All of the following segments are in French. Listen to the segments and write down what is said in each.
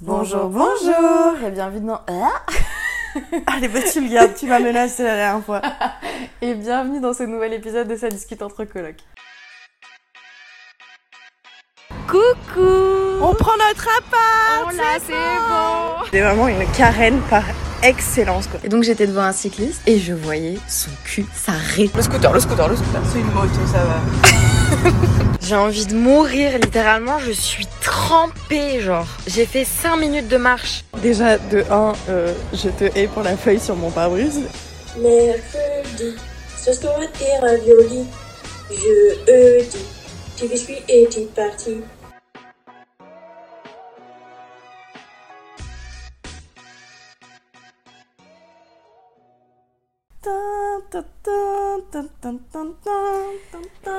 Bonjour, bonjour Et bienvenue dans... Ah Allez, bah tu le gardes, tu m'as menacé la dernière fois. Et bienvenue dans ce nouvel épisode de Ça discute entre colocs. Coucou On prend notre appart Oh là, c'est bon C'est vraiment une carène par excellence quoi. Et donc j'étais devant un cycliste et je voyais son cul s'arrêter. Le scooter, le scooter, le scooter. C'est une moto, ça va. J'ai envie de mourir, littéralement, je suis trempée, genre. J'ai fait 5 minutes de marche. Déjà, de 1, je te hais pour la feuille sur mon pare-brise. Mercredi, sauce tomate et ravioli. Jeudi, tes biscuits et tes parties.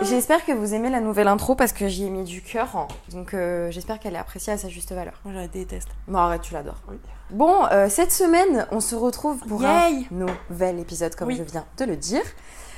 J'espère que vous aimez la nouvelle intro parce que j'y ai mis du cœur. Donc euh, j'espère qu'elle est appréciée à sa juste valeur. Moi, je la déteste. Bon, arrête, tu l'adores. Oui. Bon, euh, cette semaine, on se retrouve pour Yay un nouvel épisode, comme Oui. je viens de le dire.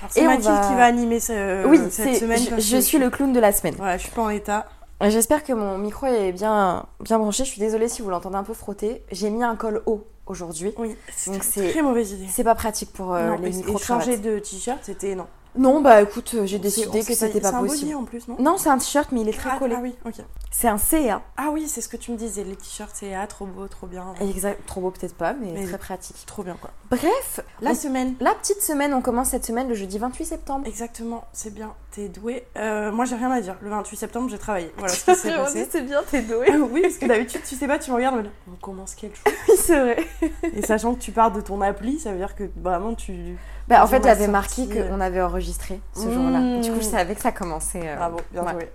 C'est Mathilde va- qui va animer ce- oui, cette semaine. je, je suis le clown de la semaine. Voilà, je suis pas en état. J'espère que mon micro est bien, bien branché. Je suis désolée si vous l'entendez un peu frotter. J'ai mis un col haut aujourd'hui. Oui, c'est Donc une c'est- très mauvaise idée. C'est pas pratique pour euh, non, les et changer de t-shirt, c'était non. Non, bah écoute, euh, j'ai décidé que c'était pas C'est un body possible. en plus, non Non, c'est un t-shirt, mais il est très ah, collé. ah oui, ok. C'est un CA. Ah oui, c'est ce que tu me disais, les t-shirts, ah, trop beau, trop bien. Exact, trop beau peut-être pas, mais, Mais- très pratique. Trop bien quoi. Bref, La on- semaine. la petite semaine, on commence cette semaine le jeudi 28 septembre. Exactement, c'est bien, t'es doué. Euh, moi j'ai rien à dire. Le 28 septembre, j'ai travaillé. Voilà ce qui s'est passé. c'est bien, t'es doué. Ah oui, parce que d'habitude, tu sais pas, tu me regardes, on commence quel jour Oui, c'est vrai. Et sachant que tu pars de ton appli, ça veut dire que vraiment tu. Bah, en fait, va j'avais marqué qu'on avait enregistré ce Mmh. jour-là. Du coup, je savais que ça commençait. euh, Bravo, bien ouais. joué.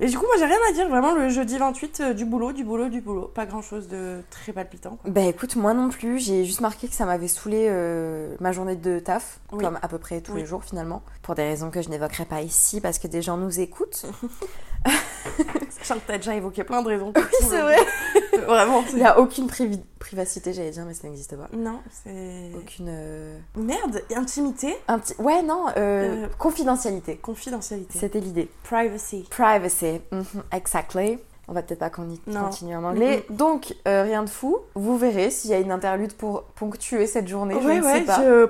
Et du coup, moi j'ai rien à dire. Vraiment, le jeudi 28, euh, du boulot, du boulot, du boulot. Pas grand chose de très palpitant. Quoi. Bah écoute, moi non plus, j'ai juste marqué que ça m'avait saoulé euh, ma journée de taf, Oui. comme à peu près tous Oui. les jours finalement, pour des raisons que je n'évoquerai pas ici parce que des gens nous écoutent. Sachant que t'as déjà évoqué plein de raisons. Oui, c'est vrai. Vraiment. Il n'y a aucune privacité, j'allais dire, mais ça n'existe pas. Non, c'est. Aucune. euh, Merde, intimité, Un petit... Ouais, non, euh, Euh, confidentialité. confidentialité, C'était l'idée. privacy. Privacy, mhm, exactly. On va peut-être pas con- Non. continuer en anglais. Donc, euh, rien de fou. Vous verrez s'il y a une interlude pour ponctuer cette journée. je ouais, ne ouais, sais pas. je-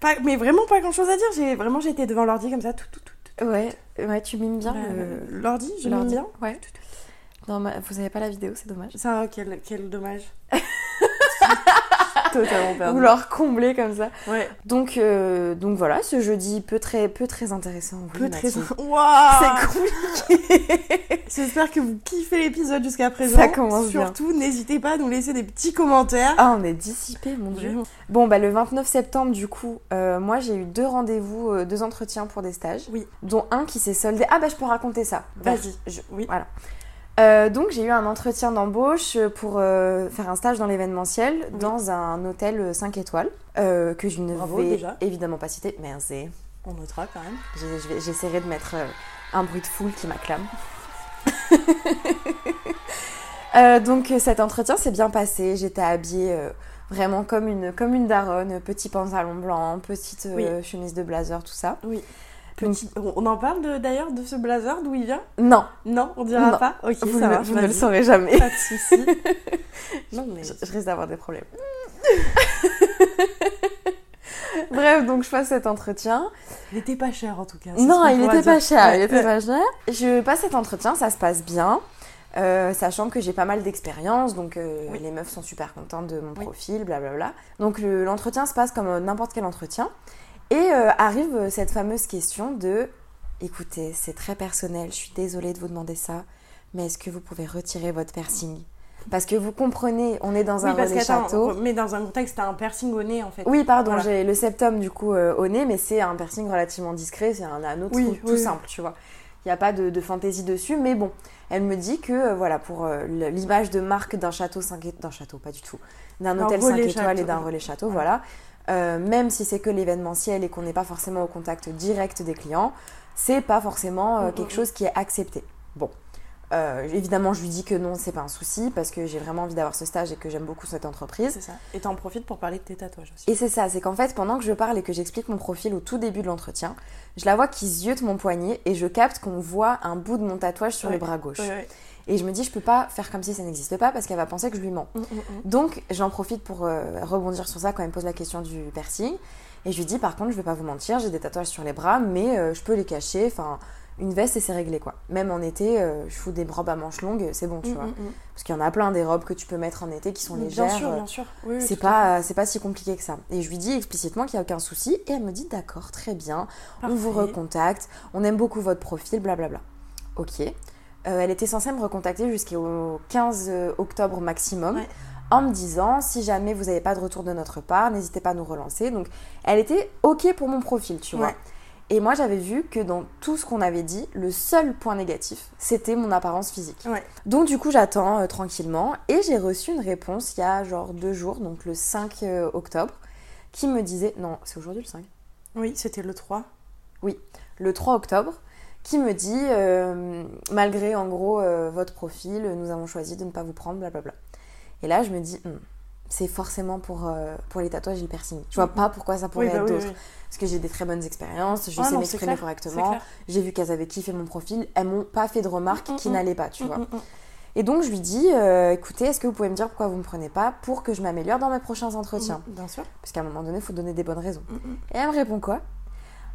pas- mais vraiment pas grand chose à dire. J'ai vraiment j'étais devant l'ordi comme ça, tout, tout, tout. tout. Ouais, ouais, tu mimes bien le- l'ordi, je l'ordi. bien. Ouais. Non, vous avez pas la vidéo, c'est dommage. Ça, quel, quel dommage. Totalement perdu. Vous leur combler comme ça. Ouais. Donc, euh, donc voilà, ce jeudi peu très, peu très intéressant. oui, Peu très. Waouh C'est compliqué. J'espère que vous kiffez l'épisode jusqu'à présent. Ça commence bien. Surtout, n'hésitez pas à nous laisser des petits commentaires. Ah, on est dissipé, mon dieu. Bon, bah le 29 septembre, du coup, euh, moi j'ai eu deux rendez-vous, euh, deux entretiens pour des stages. Oui. Dont un qui s'est soldé. Ah, bah je peux raconter ça. Vas-y. Je- Oui. Voilà. Euh, donc j'ai eu un entretien d'embauche pour euh, faire un stage dans l'événementiel Oui. dans un hôtel 5 étoiles euh, que je ne Bravo, vais déjà. évidemment pas citer. Merci. On notera quand même. J'essaierai de mettre un bruit de foule qui m'acclame. Donc cet entretien s'est bien passé. J'étais habillée vraiment comme une, comme une daronne. Petit pantalon blanc, petite chemise de blazer, tout ça. Oui. Petit... On on en parle d'ailleurs de ce blazer, d'où il vient? Non, Non, on dira Non. pas? Ok, vous, ça vous ne le saurez jamais. Pas de soucis. non, mais. Je, je risque d'avoir des problèmes. Bref, donc je passe cet entretien. Il était pas cher en tout cas. Non, il était pas cher, Ouais, il était pas cher. Je passe cet entretien, ça se passe bien, euh, sachant que j'ai pas mal d'expérience, donc euh, Oui. les meufs sont super contentes de mon Oui. profil, blablabla. Donc le- l'entretien se passe comme euh, n'importe quel entretien. Et euh, arrive euh, cette fameuse question de écoutez, c'est très personnel, je suis désolée de vous demander ça, mais est-ce que vous pouvez retirer votre piercing? Parce que vous comprenez, on est dans Oui, un parce relais château. mais dans un contexte, t'as un piercing au nez en fait. Oui, pardon, Voilà. j'ai le septum du coup euh, au nez, mais c'est un piercing relativement discret, c'est un anneau Oui, tout, oui, simple, tu vois. Il n'y a pas de, de fantaisie dessus, mais bon, elle me dit que euh, voilà, pour euh, l'image de marque d'un château 5 étoiles, d'un château, pas du tout, d'un hôtel 5 relais étoiles et d'un relais château, Voilà. Euh, même si c'est que l'événementiel et qu'on n'est pas forcément au contact direct des clients, c'est pas forcément euh, quelque chose qui est accepté. Bon. Euh, évidemment, je lui dis que non, c'est pas un souci parce que j'ai vraiment envie d'avoir ce stage et que j'aime beaucoup cette entreprise. C'est ça. Et t'en profites pour parler de tes tatouages aussi. Et c'est ça, c'est qu'en fait, pendant que je parle et que j'explique mon profil au tout début de l'entretien, je la vois qui ziote mon poignet et je capte qu'on voit un bout de mon tatouage sur Ouais. le bras gauche. Ouais, ouais. Et je me dis, je peux pas faire comme si ça n'existe pas parce qu'elle va penser que je lui mens. Mm, mm, mm. Donc, j'en profite pour euh, rebondir sur ça quand elle me pose la question du piercing. Et je lui dis, par contre, je vais pas vous mentir, j'ai des tatouages sur les bras, mais euh, je peux les cacher. Enfin, une veste et c'est réglé quoi. Même en été, euh, je fous des robes à manches longues, c'est bon, tu vois. Parce qu'il y en a plein des robes que tu peux mettre en été qui sont légères. Bien sûr, bien sûr. Oui, c'est pas, c'est pas si compliqué que ça. Et je lui dis explicitement qu'il n'y a aucun souci. Et elle me dit d'accord, très bien. On vous recontacte. On aime beaucoup votre profil, blablabla. Ok. Euh, elle était censée me recontacter jusqu'au 15 octobre maximum. Ouais. En me disant, si jamais vous n'avez pas de retour de notre part, n'hésitez pas à nous relancer. Donc, elle était OK pour mon profil, tu vois. Ouais. Et moi, j'avais vu que dans tout ce qu'on avait dit, le seul point négatif, c'était mon apparence physique. Ouais. Donc du coup, j'attends euh, tranquillement et j'ai reçu une réponse il y a genre deux jours, donc le 5 euh, octobre, qui me disait, non, c'est aujourd'hui le 5, Oui, c'était le 3. le 3 octobre, qui me dit, euh, malgré en gros euh, votre profil, nous avons choisi de ne pas vous prendre, blablabla. Et là, je me dis, Hmm, c'est forcément pour, euh, pour les tatouages et le piercing. Je vois Mhm. pas pourquoi ça pourrait Oui, bah être oui, d'autres. oui. Parce que j'ai des très bonnes expériences, je Ah sais m'exprimer correctement. J'ai vu qu'elles avaient kiffé mon profil, elles m'ont pas fait de remarques Mm, mm, qui mm. n'allaient pas, tu vois. Mm, mm, mm. Et donc je lui dis, euh, écoutez, est-ce que vous pouvez me dire pourquoi vous me prenez pas pour que je m'améliore dans mes prochains entretiens? Mm, Bien sûr. Parce qu'à un moment donné, il faut donner des bonnes raisons. Mm, mm. Et elle me répond quoi?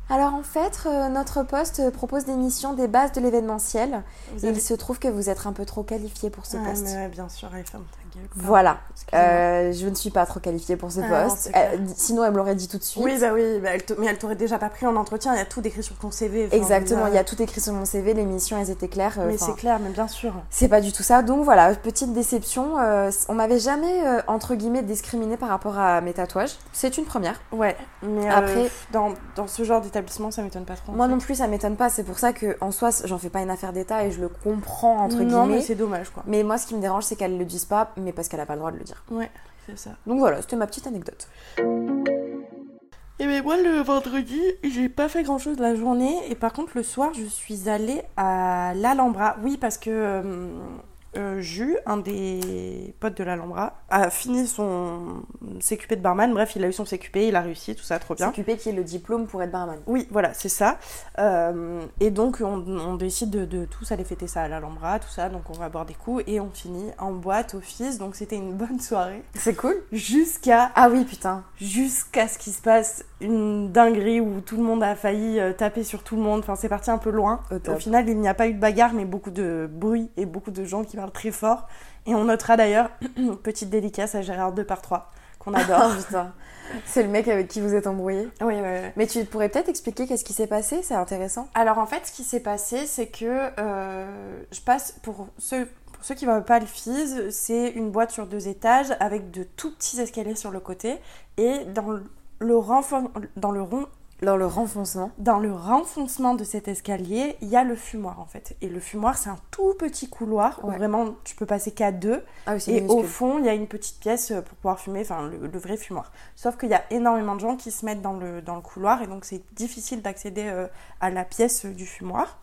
Alors en fait, euh, notre poste propose des missions des bases de l'événementiel. Avez- il se trouve que vous êtes un peu trop qualifié pour ce poste. mais bien sûr, allez, ferme ta Voilà. Euh, je ne suis pas trop qualifiée pour ce Ah poste. Euh, sinon, elle me l'aurait dit tout de suite. Oui, bah oui, bah elle te- mais elle t'aurait déjà pas pris en entretien, il y a tout décrit sur ton CV. Exactement, il y a tout écrit sur mon CV, les missions, elles étaient claires. euh, Mais c'est clair, mais bien sûr. C'est pas du tout ça. Donc voilà, petite déception. euh, on m'avait jamais, euh, entre guillemets, discriminé par rapport à mes tatouages. C'est une première. Ouais, mais Après- dans, dans ce genre d'établissement, ça m'étonne pas trop. Moi fait. non plus, ça m'étonne pas. C'est pour ça que en soi, j'en fais pas une affaire d'État et je le comprends, entre Non, mais guillemets. c'est dommage, quoi. Mais moi, ce qui me dérange, c'est qu'elle le dise pas, mais parce qu'elle a pas le droit de le dire. Ouais, c'est ça. Donc voilà, c'était ma petite anecdote. Et ben moi, le vendredi, j'ai pas fait grand chose la journée. Et par contre, le soir, je suis allée à l'Alhambra. Oui, parce que euh, euh, Jus, un des potes de l'Alhambra, a fini son CQP de barman. Bref, il a eu son CQP, il a réussi, tout ça, trop bien. CQP qui est le diplôme pour être barman. Oui, voilà, c'est ça. Euh, et donc, on, on décide de, de tous aller fêter ça à l'Alhambra, tout ça. Donc, on va boire des coups et on finit en boîte, office. Donc, c'était une bonne soirée. C'est cool. Jusqu'à Ah oui, putain. jusqu'à ce qu'il se passe une dinguerie où tout le monde a failli euh, taper sur tout le monde. Enfin, c'est parti un peu loin. Au final, il n'y a pas eu de bagarre, mais beaucoup de bruit et beaucoup de gens qui parlent très fort. Et on notera d'ailleurs, petite dédicace à Gérard 2 par 3 qu'on Oh adore. putain. C'est le mec avec qui vous êtes embrouillé. oui, oui, oui. Mais tu pourrais peut-être expliquer qu'est-ce qui s'est passé? C'est intéressant. Alors en fait, ce qui s'est passé, c'est que euh, je passe pour ceux, pour ceux qui ne voient pas le FIS, c'est une boîte sur deux étages avec de tout petits escaliers sur le côté et dans le, dans le rond Dans le renfoncement. dans le renfoncement de cet escalier, il y a le fumoir en fait. Et le fumoir, c'est un tout petit couloir où vraiment tu peux passer qu'à deux. Ah oui, Et minuscule. au fond, il y a une petite pièce pour pouvoir fumer, enfin le, le vrai fumoir. Sauf qu'il y a énormément de gens qui se mettent dans le, dans le couloir et donc c'est difficile d'accéder euh, à la pièce euh, du fumoir.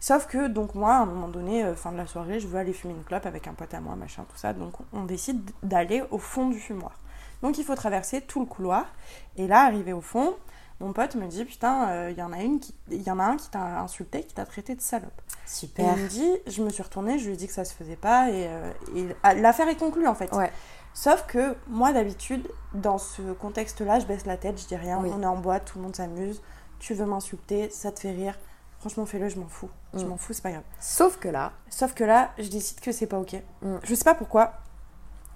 Sauf que donc moi, à un moment donné, euh, fin de la soirée, je veux aller fumer une clope avec un pote à moi, machin, tout ça. Donc on décide d'aller au fond du fumoir. Donc il faut traverser tout le couloir. Et là, arrivé au fond, mon pote me dit putain, euh, il y en a une qui, il y en a un qui t'a insulté, qui t'a traité de salope. Et Super. il me dit, je me suis retournée, je lui ai dit que ça se faisait pas et, euh, et ah, l'affaire est conclue en fait. Ouais. Sauf que moi d'habitude, dans ce contexte-là, je baisse la tête, je dis rien, Oui. on est en boîte, tout le monde s'amuse, tu veux m'insulter, ça te fait rire. Franchement, fais-le, je m'en fous. Je Mm. m'en fous, c'est pas grave. Sauf que là, Sauf que là, je décide que c'est pas ok. Mm. Je sais pas pourquoi.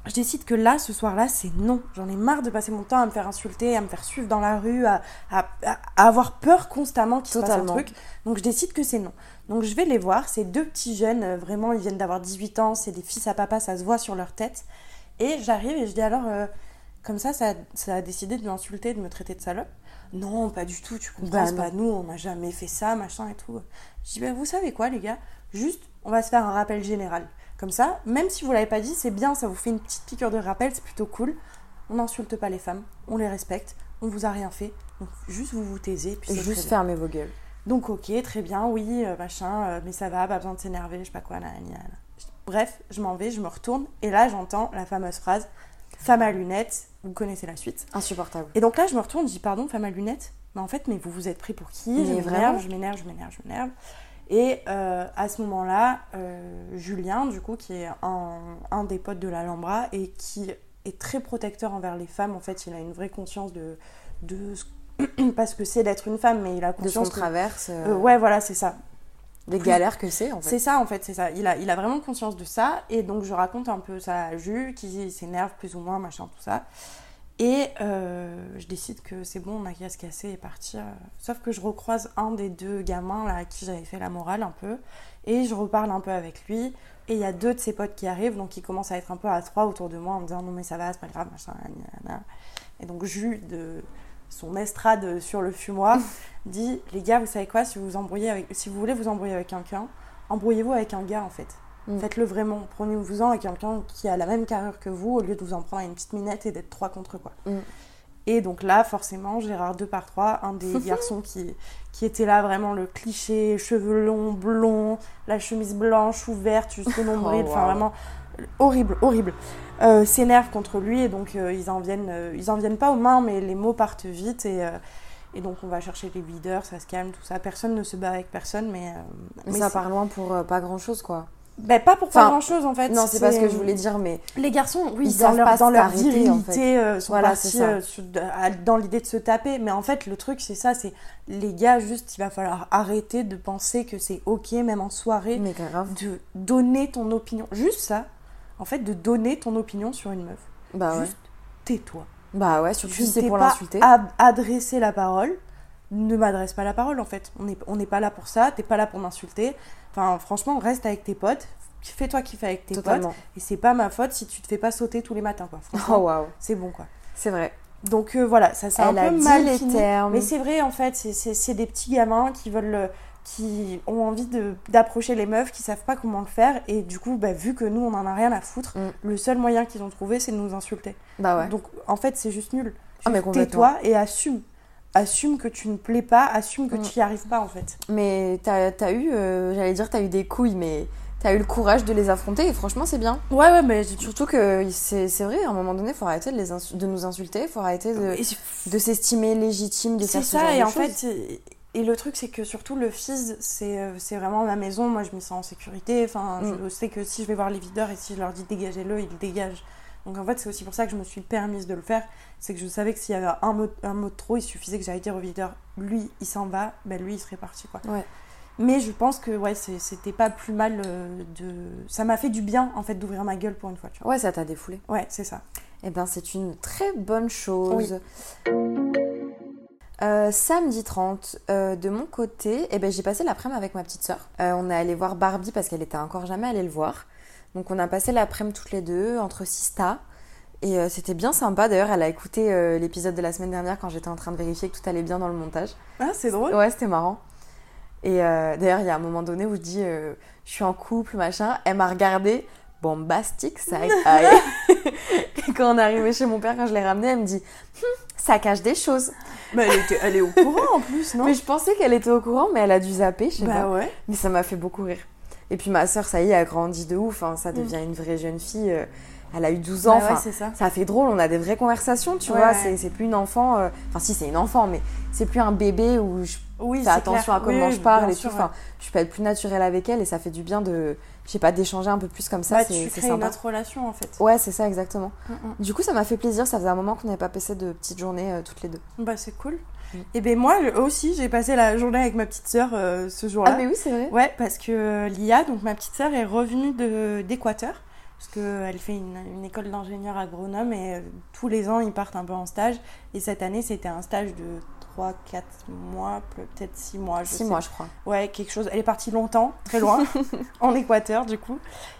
Je décide que là, ce soir-là, c'est non. J'en ai marre de passer mon temps à me faire insulter, à me faire suivre dans la rue, à, à- à- à avoir peur constamment qu'il se passe un truc. Donc je décide que c'est non. Donc je vais les voir. C'est deux petits jeunes, euh, vraiment, ils viennent d'avoir 18 ans. C'est des fils à papa, ça se voit sur leur tête. Et j'arrive et je dis alors, euh, comme ça, ça, ça a décidé de m'insulter, de me traiter de salope. Non, pas du tout, tu comprends, Bah pas nous, on n'a jamais fait ça, machin et tout. Je dis, bah, vous savez quoi, les gars? Juste, on va se faire un rappel général. Comme ça, même si vous l'avez pas dit, c'est bien, ça vous fait une petite piqûre de rappel, c'est plutôt cool. On n'insulte pas les femmes, on les respecte, on vous a rien fait. Donc juste vous vous taisez, puis juste fermez vos gueules. Donc ok, très bien, oui, euh, machin, euh, mais ça va, pas besoin de s'énerver, je sais pas quoi, nanana. Bref, je m'en vais, je me retourne, et là j'entends la fameuse phrase femme à lunettes, vous connaissez la suite. Insupportable. Et donc là je me retourne, je dis pardon, femme à lunettes, mais en fait, mais vous vous êtes pris pour qui? Mais Je m'énerve, je m'énerve, je m'énerve, je m'énerve. Et euh, à ce moment-là, euh, Julien, du coup, qui est un, un des potes de l'Alhambra et qui est très protecteur envers les femmes, en fait, il a une vraie conscience de, de ce- pas ce que c'est d'être une femme, mais il a De son conscience que- traverse, euh, euh, ouais, voilà, c'est ça. des galères que c'est en fait. C'est ça en fait, c'est ça. Il a, il a vraiment conscience de ça. Et donc je raconte un peu ça à Jules, qui s'énerve plus ou moins, machin, tout ça. Et euh, je décide que c'est bon, on a qu'à se casser et partir. Sauf que je recroise un des deux gamins là, à qui j'avais fait la morale un peu. Et je reparle un peu avec lui. Et il y a deux de ses potes qui arrivent, donc ils commencent à être un peu à trois autour de moi en me disant non mais ça va, c'est pas grave, machin. Et donc Jules, de son estrade sur le fumoir, dit les gars, vous savez quoi, si vous vous embrouillez avec, si vous voulez vous embrouiller avec quelqu'un, embrouillez-vous avec un gars en fait. Mm. Faites-le vraiment. Prenez-vous-en avec quelqu'un qui a la même carrure que vous au lieu de vous en prendre à une petite minette et d'être trois contre quoi. Mm. Et donc là, forcément, Gérard deux par trois, un des garçons qui, qui était là, vraiment le cliché, cheveux longs, blonds, la chemise blanche ouverte jusqu'au nombril, Oh, enfin wow. vraiment horrible, horrible, euh, s'énerve contre lui et donc euh, ils en viennent, euh, ils en viennent pas aux mains, mais les mots partent vite et et donc on va chercher les leaders, ça se calme, tout ça. Personne ne se bat avec personne, mais Mais mais ça part loin pour pas grand chose quoi. Ben, pas pour pas grand chose en fait. Non, c'est pas ce que je voulais dire, mais Les garçons, oui, Ils dans leur, pas dans leur virilité, euh, sont Voilà, partis euh, dans l'idée de se taper. Mais en fait, le truc, c'est ça, c'est les gars, juste, il va falloir arrêter de penser que c'est ok, même en soirée, mais grave. de donner ton opinion. Juste ça, en fait, de donner ton opinion sur une meuf. Bah ouais. Tais-toi. Bah ouais, surtout si c'est pour l'insulter. ad- adressé la parole. Ne m'adresse pas la parole en fait. On n'est on n'est pas là pour ça. T'es pas là pour m'insulter. Enfin, franchement, reste avec tes potes. Fais-toi kiffer avec tes Totalement. potes. Et c'est pas ma faute si tu te fais pas sauter tous les matins quoi. Oh waouh, c'est bon quoi. c'est vrai. Donc euh, voilà, ça c'est un a peu dit mal les fini. termes. Mais c'est vrai en fait, c'est- des petits gamins qui veulent euh, qui ont envie d'approcher les meufs, qui savent pas comment le faire et du coup, bah, vu que nous on en a rien à foutre, Mm. le seul moyen qu'ils ont trouvé c'est de nous insulter. Bah ouais. Donc en fait, c'est juste nul. Ah. Tais-toi et assume. Assume que tu ne plais pas, assume que Mm. tu n'y arrives pas en fait. Mais t'as as eu, euh, j'allais dire, t'as eu des couilles, mais t'as eu le courage de les affronter et franchement, c'est bien. Ouais, ouais, mais. Surtout que c'est c'est vrai, à un moment donné, faut arrêter de, les de nous insulter, faut arrêter de, de s'estimer légitime, de faire ce genre ça, et de en choses. fait, et le truc, c'est que surtout le FIS, c'est euh, c'est vraiment ma maison. Moi, je me sens en sécurité. Enfin, Mm. je sais que si je vais voir les videurs et si je leur dis dégagez-le, ils le dégagent. Donc en fait, c'est aussi pour ça que je me suis permise de le faire. C'est que je savais que s'il y avait un mot, un mot de trop, il suffisait que j'aille dire au videur lui, il s'en va, ben lui, il serait parti. quoi. Ouais. Mais je pense que ouais, c'était pas plus mal euh, de. Ça m'a fait du bien en fait d'ouvrir ma gueule pour une fois. Tu vois. Ouais, ça t'a défoulé. Ouais, c'est ça. Eh ben, c'est une très bonne chose. Euh, samedi 30, euh, de mon côté, eh ben, j'ai passé l'après-midi avec ma petite sœur. Euh, on est allé voir Barbie parce qu'elle était encore jamais allée le voir. Donc on a passé l'après-midi toutes les deux entre Sista. Et euh, c'était bien sympa. D'ailleurs, elle a écouté euh, l'épisode de la semaine dernière quand j'étais en train de vérifier que tout allait bien dans le montage. Ah, c'est drôle. Ouais, c'était marrant. Et euh, d'ailleurs, il y a un moment donné où je dis je suis en couple, machin. Elle m'a regardé, bombastique, ça. Et quand on est arrivé chez mon père, quand je l'ai ramené, elle me dit Hum, ça cache des choses. Mais elle, était- elle est au courant en plus, non? Mais je pensais qu'elle était au courant, mais elle a dû zapper, je sais Bah pas. ouais. Mais ça m'a fait beaucoup rire. Et puis ma soeur, ça y est, a grandi de ouf. hein, ça Mm. devient une vraie jeune fille. euh, elle a eu 12 ans. Bah ouais, c'est ça. ça fait drôle, on a des vraies conversations, tu Ouais, vois. ouais. C'est- C'est plus une enfant. euh, Enfin, si, c'est une enfant, mais c'est plus un bébé où je Oui, fais attention clair. à comment Oui, je parle et sûr, tout. Enfin, je peux être plus naturelle avec elle et ça fait du bien de, je sais pas, d'échanger un peu plus comme ça. Bah, c'est tu c'est crées une sympa. autre relation en fait. Ouais, c'est ça, exactement. Mm, mm. Du coup, ça m'a fait plaisir. Ça faisait un moment qu'on n'avait pas passé de petites journées euh, toutes les deux. Bah c'est cool. Mm. Et ben moi aussi j'ai passé la journée avec ma petite sœur euh, ce jour-là. Ah, mais oui, c'est vrai. Ouais, parce que euh, Lia, donc ma petite sœur, est revenue d'Équateur. Parce qu'elle fait une, une école d'ingénieur agronome et euh, tous les ans ils partent un peu en stage. Et cette année c'était un stage de 3-4 mois, peut-être 6 mois. Je Six sais mois, je crois. Ouais, quelque chose. Elle est partie longtemps, très loin, en Équateur du coup.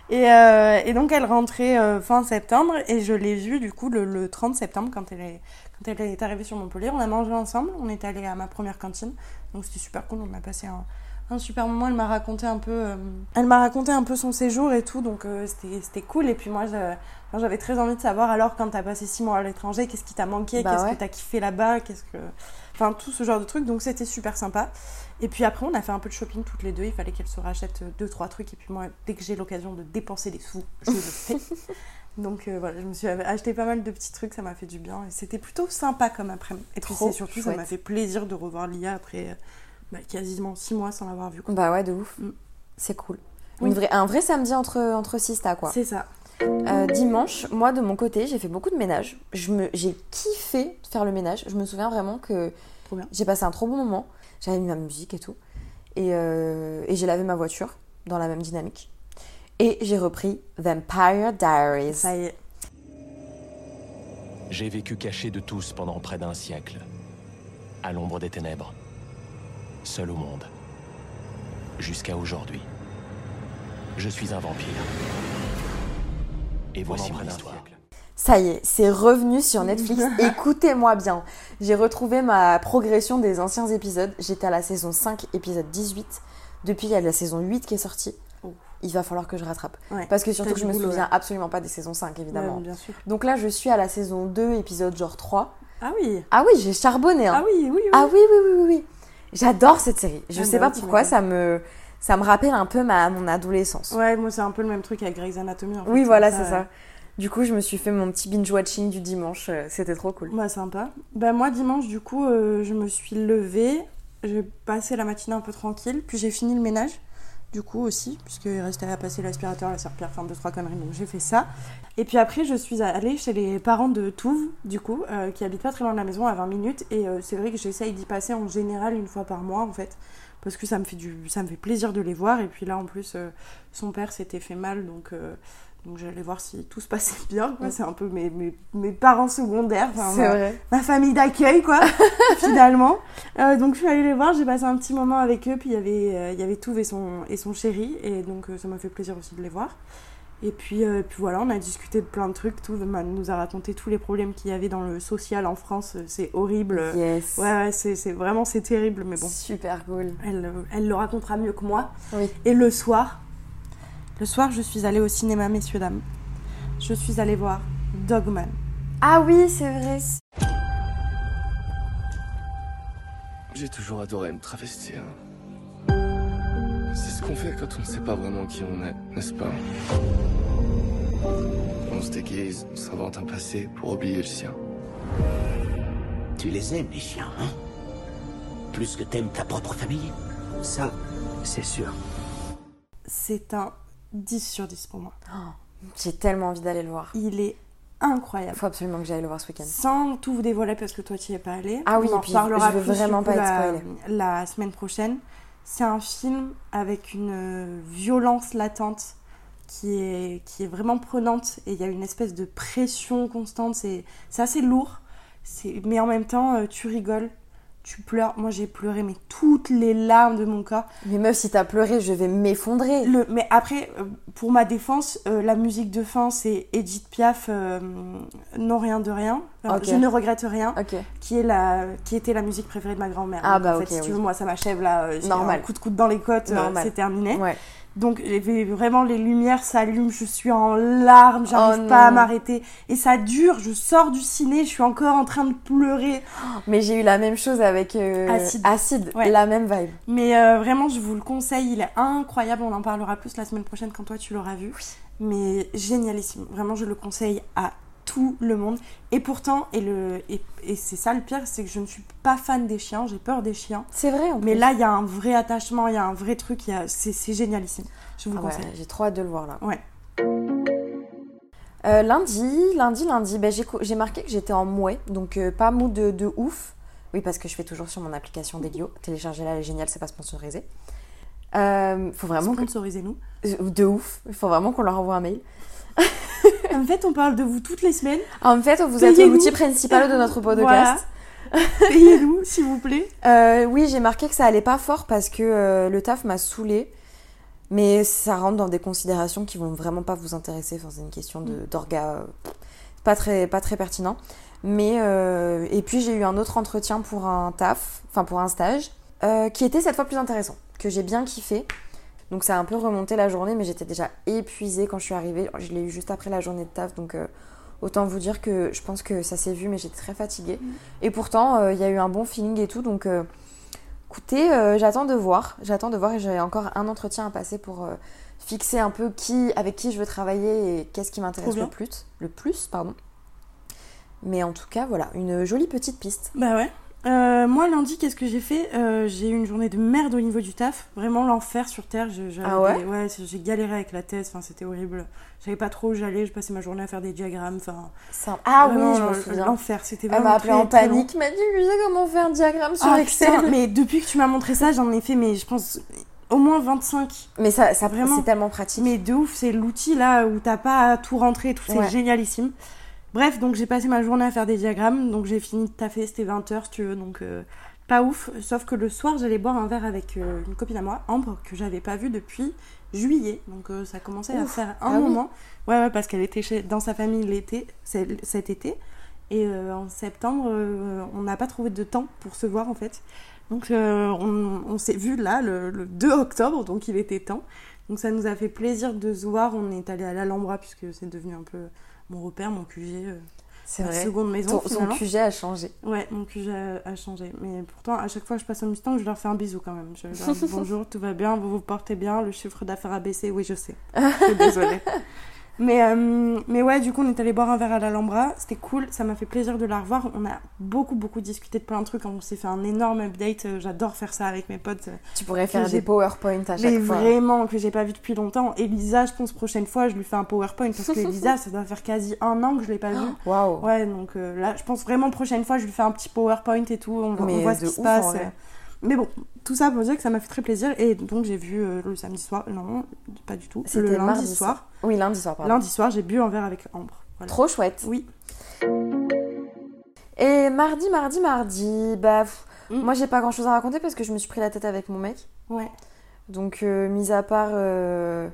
Et, euh, et donc elle rentrait euh, fin septembre et je l'ai vue du coup le, le 30 septembre quand elle, est, quand elle est arrivée sur Montpellier. On a mangé ensemble, on est allé à ma première cantine. Donc c'était super cool, on a passé un, un super moment. Elle m'a raconté un peu, euh, elle m'a raconté un peu son séjour et tout, donc euh, c'était cool. Et puis moi j'avais très envie de savoir alors quand t'as passé six mois à l'étranger, qu'est-ce qui t'a manqué, Bah qu'est-ce ouais. que t'as kiffé là-bas, qu'est-ce que, enfin tout ce genre de trucs. Donc c'était super sympa. Et puis après, on a fait un peu de shopping toutes les deux. Il fallait qu'elle se rachète euh, deux, trois trucs. Et puis moi, dès que j'ai l'occasion de dépenser des sous, je le fais. Donc euh, voilà, je me suis acheté pas mal de petits trucs, ça m'a fait du bien. Et c'était plutôt sympa comme après-midi. Et puis surtout, ça m'a fait plaisir de revoir Lia après, euh, bah, quasiment 6 mois sans l'avoir vu. quoi. Bah ouais, de ouf. Mm. C'est cool. Oui. Vraie- un vrai samedi entre, entre sistas, quoi. C'est ça. Euh, dimanche, moi de mon côté, j'ai fait beaucoup de ménage. Je me, j'ai kiffé faire le ménage. Je me souviens vraiment que j'ai passé un trop bon moment. J'avais mis ma musique et tout. Et, euh, et j'ai lavé ma voiture dans la même dynamique. Et j'ai repris Vampire Diaries. Ça y est. J'ai vécu caché de tous pendant près d'un siècle, à l'ombre des ténèbres, seul au monde, jusqu'à aujourd'hui. Je suis un vampire. Et voici mon histoire. Ça y est, c'est revenu sur Netflix. Écoutez-moi bien. J'ai retrouvé ma progression des anciens épisodes. J'étais à la saison 5, épisode 18. Depuis, il y a la saison 8 qui est sortie. Oh. Il va falloir que je rattrape. Ouais. Parce que surtout que je me boulot, souviens ouais. absolument pas des saisons 5, évidemment. Ouais, bien sûr. Donc là, je suis à la saison 2, épisode genre 3. Ah oui. Ah oui, j'ai charbonné. Hein. Ah oui, oui, oui. Ah oui, oui, oui, oui, oui. J'adore cette série. Je Ah sais bah pas pourquoi, ça me, ça me rappelle un peu ma, mon adolescence. Ouais, moi c'est un peu le même truc avec Grey's Anatomy. en fait. oui, voilà, c'est ça. Du coup, je me suis fait mon petit binge-watching du dimanche. euh, C'était trop cool. Bah sympa. Bah moi dimanche du coup euh, je me suis levée, j'ai passé la matinée un peu tranquille, puis j'ai fini le ménage du coup aussi, puisqu'il restait à passer l'aspirateur, la serpillère, enfin deux trois conneries, donc j'ai fait ça. Et puis après je suis allée chez les parents de Touve du coup, euh, qui habitent pas très loin de la maison, à 20 minutes, et euh, c'est vrai que j'essaye d'y passer en général une fois par mois en fait. Parce que ça me fait du, ça me fait plaisir de les voir et puis là en plus euh, son père s'était fait mal donc euh, donc j'allais voir si tout se passait bien quoi. C'est un peu mes, mes, mes parents secondaires. C'est vrai. ma famille d'accueil, quoi, finalement. Euh, donc je suis allée les voir, j'ai passé un petit moment avec eux, puis il y avait, il y avait Touve et son, et son chéri, et donc ça m'a fait plaisir aussi de les voir. Et puis, euh, puis voilà, on a discuté de plein de trucs. M'a- nous a raconté tous les problèmes qu'il y avait dans le social en France, euh, c'est horrible. Yes. Ouais, ouais, c'est c'est- vraiment, c'est terrible, mais bon. Super cool. Elle, euh, elle le racontera mieux que moi. Oui. Et le soir, le soir, je suis allée au cinéma, messieurs, dames. Je suis allée voir Dogman. Ah oui, c'est vrai. J'ai toujours adoré me travestir. C'est ce qu'on fait quand on ne sait pas vraiment qui on est, n'est-ce pas On se déguise, on s'invente un passé pour oublier le sien. Tu les aimes, les chiens, hein Plus que t'aimes ta propre famille Ça, c'est sûr. C'est un 10 sur 10 pour moi. J'ai tellement envie d'aller le voir. Il est Il incroyable. faut absolument que j'aille le voir ce week-end. Sans tout vous dévoiler parce que toi tu y es pas allé. Ah oui, On en et puis je veux plus, vraiment pas être la, spoilée. la semaine prochaine. C'est un film avec une euh, violence latente qui est, vraiment prenante et il y a une espèce de pression constante. C'est assez lourd, mais en même temps euh, tu rigoles, tu pleures. Moi j'ai pleuré mais toutes les larmes de mon corps. Mais meuf, si t'as pleuré, je vais m'effondrer. Le, mais après, euh, pour ma défense, euh, la musique de fin, c'est Edith Piaf, euh, Non rien de rien. Euh. Je ne regrette rien, qui, est la, qui était la musique préférée de ma grand-mère. Ah bah en fait, si tu veux, moi, ça m'achève là. Normal. Un coup de coude dans les côtes, c'est terminé. Ouais. Donc, vraiment, les lumières s'allument, je suis en larmes, j'arrive Oh pas à m'arrêter. Et ça dure, je sors du ciné, je suis encore en train de pleurer. Mais j'ai eu la même chose avec euh, Acide. Acide. Ouais. La même vibe. Mais euh, vraiment, je vous le conseille, il est incroyable. On en parlera plus la semaine prochaine quand toi tu l'auras vu. Mais génialissime. Vraiment, je le conseille à tout le monde. Et pourtant, et, le, et, et c'est ça le pire, c'est que je ne suis pas fan des chiens, j'ai peur des chiens. C'est vrai. en Mais plus. là, il y a un vrai attachement, il y a un vrai truc, c'est génialissime. Je vous Ah le ouais, conseille. j'ai trop hâte de le voir là. Ouais. Euh, lundi, lundi, lundi, ben, j'ai marqué que j'étais en mouet, donc euh, pas mou de, de ouf. Oui, parce que je fais toujours sur mon application d'Elio. Téléchargez-la, elle est géniale, c'est pas sponsorisé. Euh, faut vraiment. Sponsorisez-nous. De ouf, il faut vraiment qu'on leur envoie un mail. En fait, on parle de vous toutes les semaines. En fait, vous êtes l'outil principal de notre podcast. Payez-nous, s'il vous plaît. Euh, oui, j'ai marqué que ça allait pas fort parce que euh, le taf m'a saoulé. Mais ça rentre dans des considérations qui vont vraiment pas vous intéresser. Enfin, c'est une question de- d'orga. Pas très, pas très pertinent. Mais, euh, et puis j'ai eu un autre entretien pour un taf, enfin pour un stage, qui était cette fois plus intéressant, que j'ai bien kiffé. Donc ça a un peu remonté la journée, mais j'étais déjà épuisée quand je suis arrivée. Je l'ai eu juste après la journée de taf, donc euh, autant vous dire que je pense que ça s'est vu, mais j'étais très fatiguée. Et pourtant, euh, il y a eu un bon feeling et tout, donc euh, écoutez, j'attends de voir. J'attends de voir et j'ai encore un entretien à passer pour fixer un peu qui, avec qui je veux travailler et qu'est-ce qui m'intéresse le plus. Le plus, pardon. Mais en tout cas, voilà, une jolie petite piste. Bah ouais. Euh, moi, lundi, qu'est-ce que j'ai fait? Euh, J'ai eu une journée de merde au niveau du taf. Vraiment l'enfer sur Terre. Je- Ah ouais? j'ai galéré avec la thèse. Enfin, c'était horrible. Je savais pas trop où j'allais. Je passais ma journée à faire des diagrammes. Enfin, Ça- Ah oui, vraiment, je me souviens. L'enfer. C'était Elle vraiment m'a appelé en panique, m'a dit lui, sais comment faire un diagramme sur Ah, Excel. putain, mais depuis que tu m'as montré ça, j'en ai fait, mais je pense au moins 25. Mais ça, ça Vraiment. c'est tellement pratique. Mais de ouf, c'est l'outil là où t'as pas à tout rentrer et tout, c'est Ouais. génialissime. Bref, donc j'ai passé ma journée à faire des diagrammes, donc j'ai fini de taffer, c'était 20h si tu veux, donc euh, pas ouf. Sauf que le soir, j'allais boire un verre avec euh, une copine à moi, Ambre, que j'avais pas vue depuis juillet, donc euh, ça commençait à Ouf. faire Ah un oui. moment. Ouais, ouais, parce qu'elle était chez, dans sa famille l'été, c'est- cet été, et euh, en septembre, euh, on n'a pas trouvé de temps pour se voir en fait. Donc euh, on, on s'est vu là le, le 2 octobre, donc il était temps. Donc ça nous a fait plaisir de se voir. On est allé à l'Alhambra puisque c'est devenu un peu mon repère, mon QG, euh, c'est ma vrai. seconde maison Ton, ton. QG a changé. Ouais, mon QG a, a changé. Mais pourtant, à chaque fois que je passe au Mustang, je leur fais un bisou quand même. Je leur dis bonjour, tout va bien, vous vous portez bien, le chiffre d'affaires a baissé. Oui, je sais. Je suis désolée. Mais, euh, mais ouais, du coup, on est allé boire un verre à l'Alhambra. C'était cool, ça m'a fait plaisir de la revoir. On a beaucoup, beaucoup discuté de plein de trucs. On s'est fait un énorme update. Euh, J'adore faire ça avec mes potes. Tu pourrais faire des PowerPoint à chaque Mais fois. vraiment, que j'ai pas vu depuis longtemps. Elisa, je pense, prochaine fois, je lui fais un PowerPoint. Parce que Elisa, ça doit faire quasi un an que je l'ai pas vue. Waouh. Ouais, donc euh, là, je pense vraiment prochaine fois, je lui fais un petit PowerPoint et tout, on, voit ce qui se passe. Mais bon, tout ça pour dire que ça m'a fait très plaisir. Et donc, j'ai vu euh, le samedi soir, non, pas du tout, C'était le lundi soir. Oui, lundi soir, pardon. Lundi soir, j'ai bu un verre avec Ambre. Voilà. Trop chouette. Oui. Et mardi, mardi, mardi, bah, pff, Mm. moi j'ai pas grand chose à raconter parce que je me suis pris la tête avec mon mec. Ouais. Donc, euh, mis à part euh,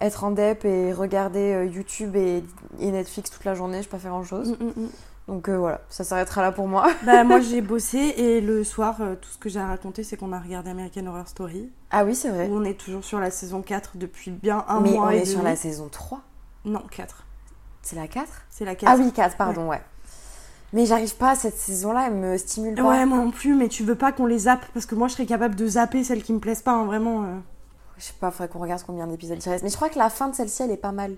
être en dep et regarder euh, YouTube et, et Netflix toute la journée, je pas faire grand chose. Mm, mm. Donc euh, voilà, ça s'arrêtera là pour moi. bah, moi, j'ai bossé et le soir, euh, tout ce que j'ai à raconter, c'est qu'on a regardé American Horror Story. Ah oui, c'est vrai. Où on est toujours sur la saison 4 depuis bien un Mais mois on et est sur la saison 3. Non, 4. C'est la 4 C'est la 4. Ah oui, 4, pardon, ouais. Mais j'arrive pas, cette saison-là, elle me stimule pas. Ouais, moi non plus, mais tu veux pas qu'on les zappe parce que moi je serais capable de zapper celles qui me plaisent pas, hein, vraiment. euh. Je sais pas, faudrait qu'on regarde combien d'épisodes il reste. Mais je crois que la fin de celle-ci, elle est pas mal.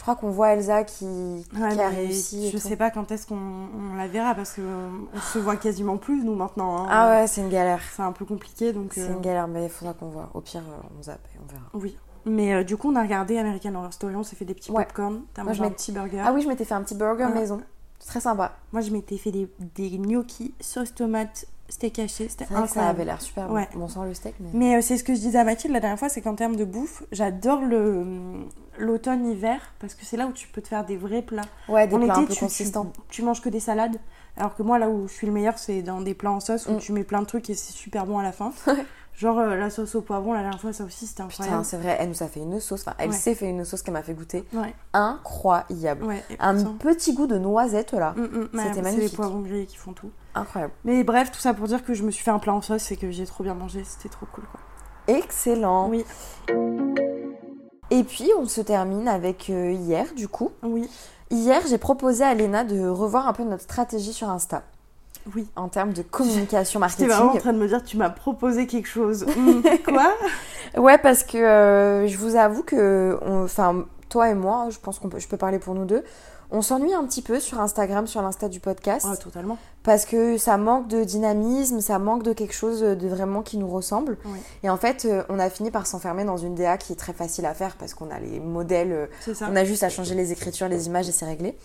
Je crois qu'on voit Elsa qui, Ouais, qui a réussi. Je sais pas quand est-ce qu'on on la verra parce que euh, on se voit quasiment plus nous maintenant. hein. Ah ouais, c'est une galère. C'est un peu compliqué donc. C'est euh, une galère, mais il faudra qu'on voit. Au pire, euh, on zappe et on verra. Oui. Mais euh, du coup, on a regardé American Horror Story, on s'est fait des petits Ouais. popcorn. T'as Moi, mangé un petit burger. Ah oui, je m'étais fait un petit burger maison. C'est très sympa. Moi, je m'étais fait des, des gnocchis, sauce tomate, steak haché. C'était C'est vrai que ça incroyable. avait l'air super bon. Ouais. Bon, sans le steak, mais. Mais euh, c'est ce que je disais à Mathilde la dernière fois, c'est qu'en termes de bouffe, j'adore le l'automne-hiver parce que c'est là où tu peux te faire des vrais plats. Ouais, des en plats été, un peu tu, consistants. tu, tu manges que des salades. Alors que moi, là où je suis le meilleur, c'est dans des plats en sauce où Mm. tu mets plein de trucs et c'est super bon à la fin. Genre euh, la sauce au poivron, la dernière fois, ça aussi, c'était Putain, incroyable. c'est vrai, elle nous a fait une sauce. Enfin, elle Ouais. s'est fait une sauce qu'elle m'a fait goûter. ouais, Incroyable. ouais. Un petit goût de noisette là. Mm, mm, C'était C'est les magnifique. poivrons grillés qui font tout. Incroyable. Mais bref, tout ça pour dire que je me suis fait un plat en sauce et que j'ai trop bien mangé. C'était trop cool, quoi. Excellent. Oui, Et puis, on se termine avec euh, hier, du coup. oui, Hier, j'ai proposé à Léna de revoir un peu notre stratégie sur Insta oui. en termes de communication J'étais marketing. vraiment en train de me dire, tu m'as proposé quelque chose. Mm, quoi Ouais, parce que euh, je vous avoue que, enfin, toi et moi, je pense qu'on peut, je peux parler pour nous deux. On s'ennuie un petit peu sur Instagram, sur l'Insta du podcast, Ouais, totalement. parce que ça manque de dynamisme, ça manque de quelque chose de vraiment qui nous ressemble. Et en fait, euh, on a fini par s'enfermer dans une DA qui est très facile à faire parce qu'on a les modèles, euh, C'est ça. on a juste à changer les écritures, les images et c'est réglé.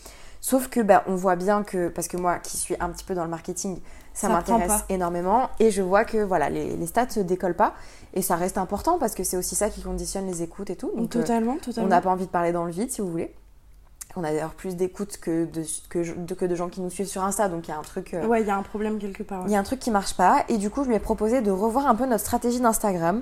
Sauf que bah, on voit bien que, parce que moi qui suis un petit peu dans le marketing, ça, m'intéresse énormément et je vois que voilà, les, les stats ne décollent pas et ça reste important parce que c'est aussi ça qui conditionne les écoutes et tout. Donc euh, totalement, on totalement. n'a pas envie de parler dans le vide si vous voulez. On a d'ailleurs plus d'écoutes que de, que, de- que de gens qui nous suivent sur Insta, donc il y a un truc. euh, Ouais, il y a un problème quelque part. il y a un truc qui marche pas et du coup je lui ai proposé de revoir un peu notre stratégie d'Instagram.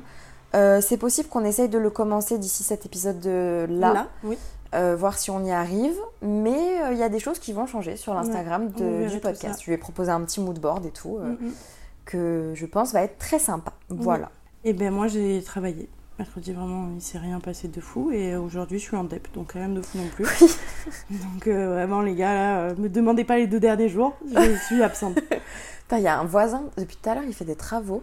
Euh, c'est possible qu'on essaye de le commencer d'ici cet épisode de là, oui. Euh, voir si on y arrive, mais euh, il y a des choses qui vont changer sur l'Instagram du podcast. Je lui ai proposé un petit mood board et tout euh, Mm, mm. que je pense va être très sympa. Voilà. Et ben moi j'ai travaillé. Mercredi vraiment il s'est rien passé de fou et aujourd'hui je suis en dep donc rien de fou non plus. donc euh, vraiment les gars là, euh, me demandez pas les deux derniers jours, je suis absente. Il y a un voisin depuis tout à l'heure, il fait des travaux,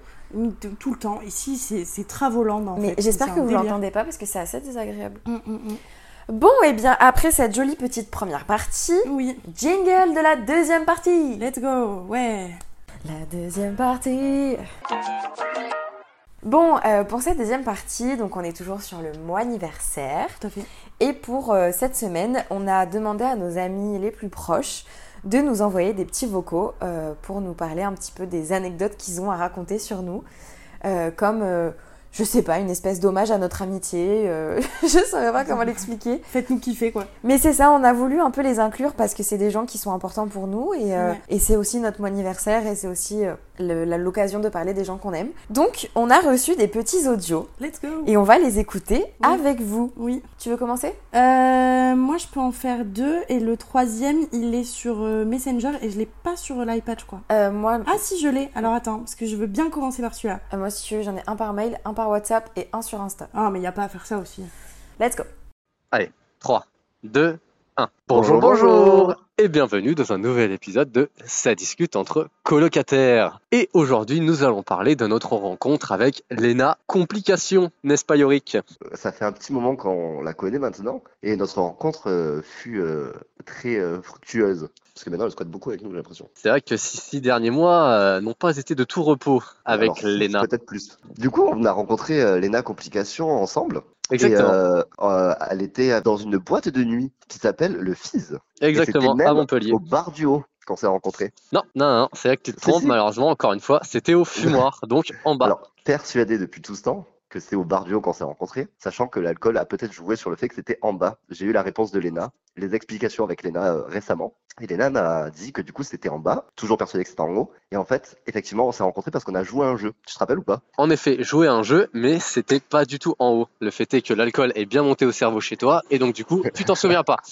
Tout tout le temps. Ici c'est en mais j'espère que vous délire. l'entendez pas parce que c'est assez désagréable. Mm, mm, mm. Bon, et bien après cette jolie petite première partie, Oui, jingle de la deuxième partie. let's go, ouais. La deuxième partie. Bon, euh, pour cette deuxième partie, donc on est toujours sur le mois anniversaire. Tout à fait. Et pour euh, cette semaine, on a demandé à nos amis les plus proches de nous envoyer des petits vocaux euh, pour nous parler un petit peu des anecdotes qu'ils ont à raconter sur nous. Comme, je sais pas, une espèce d'hommage à notre amitié. euh, je saurais pas comment l'expliquer. Faites-nous kiffer, quoi. Mais c'est ça, on a voulu un peu les inclure parce que c'est des gens qui sont importants pour nous et, euh, Ouais. et c'est aussi notre mois anniversaire et c'est aussi euh, l'occasion de parler des gens qu'on aime. Donc, on a reçu des petits audios Let's go. et on va les écouter Oui. avec vous. Oui. Tu veux commencer? Euh, moi, je peux en faire deux. Et le troisième, il est sur Messenger et je l'ai pas sur l'iPad, je crois. Moi, Ah, si, je l'ai. Alors attends, parce que je veux bien commencer par celui-là. moi, si tu veux, j'en ai un par mail, un par WhatsApp et un sur Insta. Ah, mais il y a pas à faire ça aussi. Let's go 3, 2, 1. Bonjour, bonjour, Et bienvenue dans un nouvel épisode de Ça discute entre colocataires. Et aujourd'hui, nous allons parler de notre rencontre avec Lena Complication, n'est-ce pas Yorick? Ça fait un petit moment qu'on la connaît maintenant et notre rencontre euh, fut euh, très euh, fructueuse. Parce que maintenant elle squatte beaucoup avec nous, j'ai l'impression. C'est vrai que ces six derniers mois euh, n'ont pas été de tout repos avec Alors, Lena. Peut-être plus. Du coup, on a rencontré euh, Lena Complication ensemble. Exactement, Et euh, euh, elle était dans une boîte de nuit qui s'appelle le Fizz, exactement, même à Montpellier. au bar du haut, qu'on s'est rencontrés. Non, non, non, c'est là que tu te trompes, si. malheureusement, encore une fois, c'était au fumoir, donc en bas. Alors, persuadé depuis tout ce temps que c'est au bar du haut qu'on s'est rencontrés, sachant que l'alcool a peut-être joué sur le fait que c'était en bas. J'ai eu la réponse de Lena, les explications avec Lena euh, récemment. Et Lena m'a dit que du coup c'était en bas, toujours persuadé que c'était en haut. Et en fait, effectivement, on s'est rencontrés parce qu'on a joué à un jeu. Tu te rappelles ou pas? En effet, jouer à un jeu, mais c'était pas du tout en haut. Le fait est que l'alcool est bien monté au cerveau chez toi, et donc du coup, tu t'en souviens pas.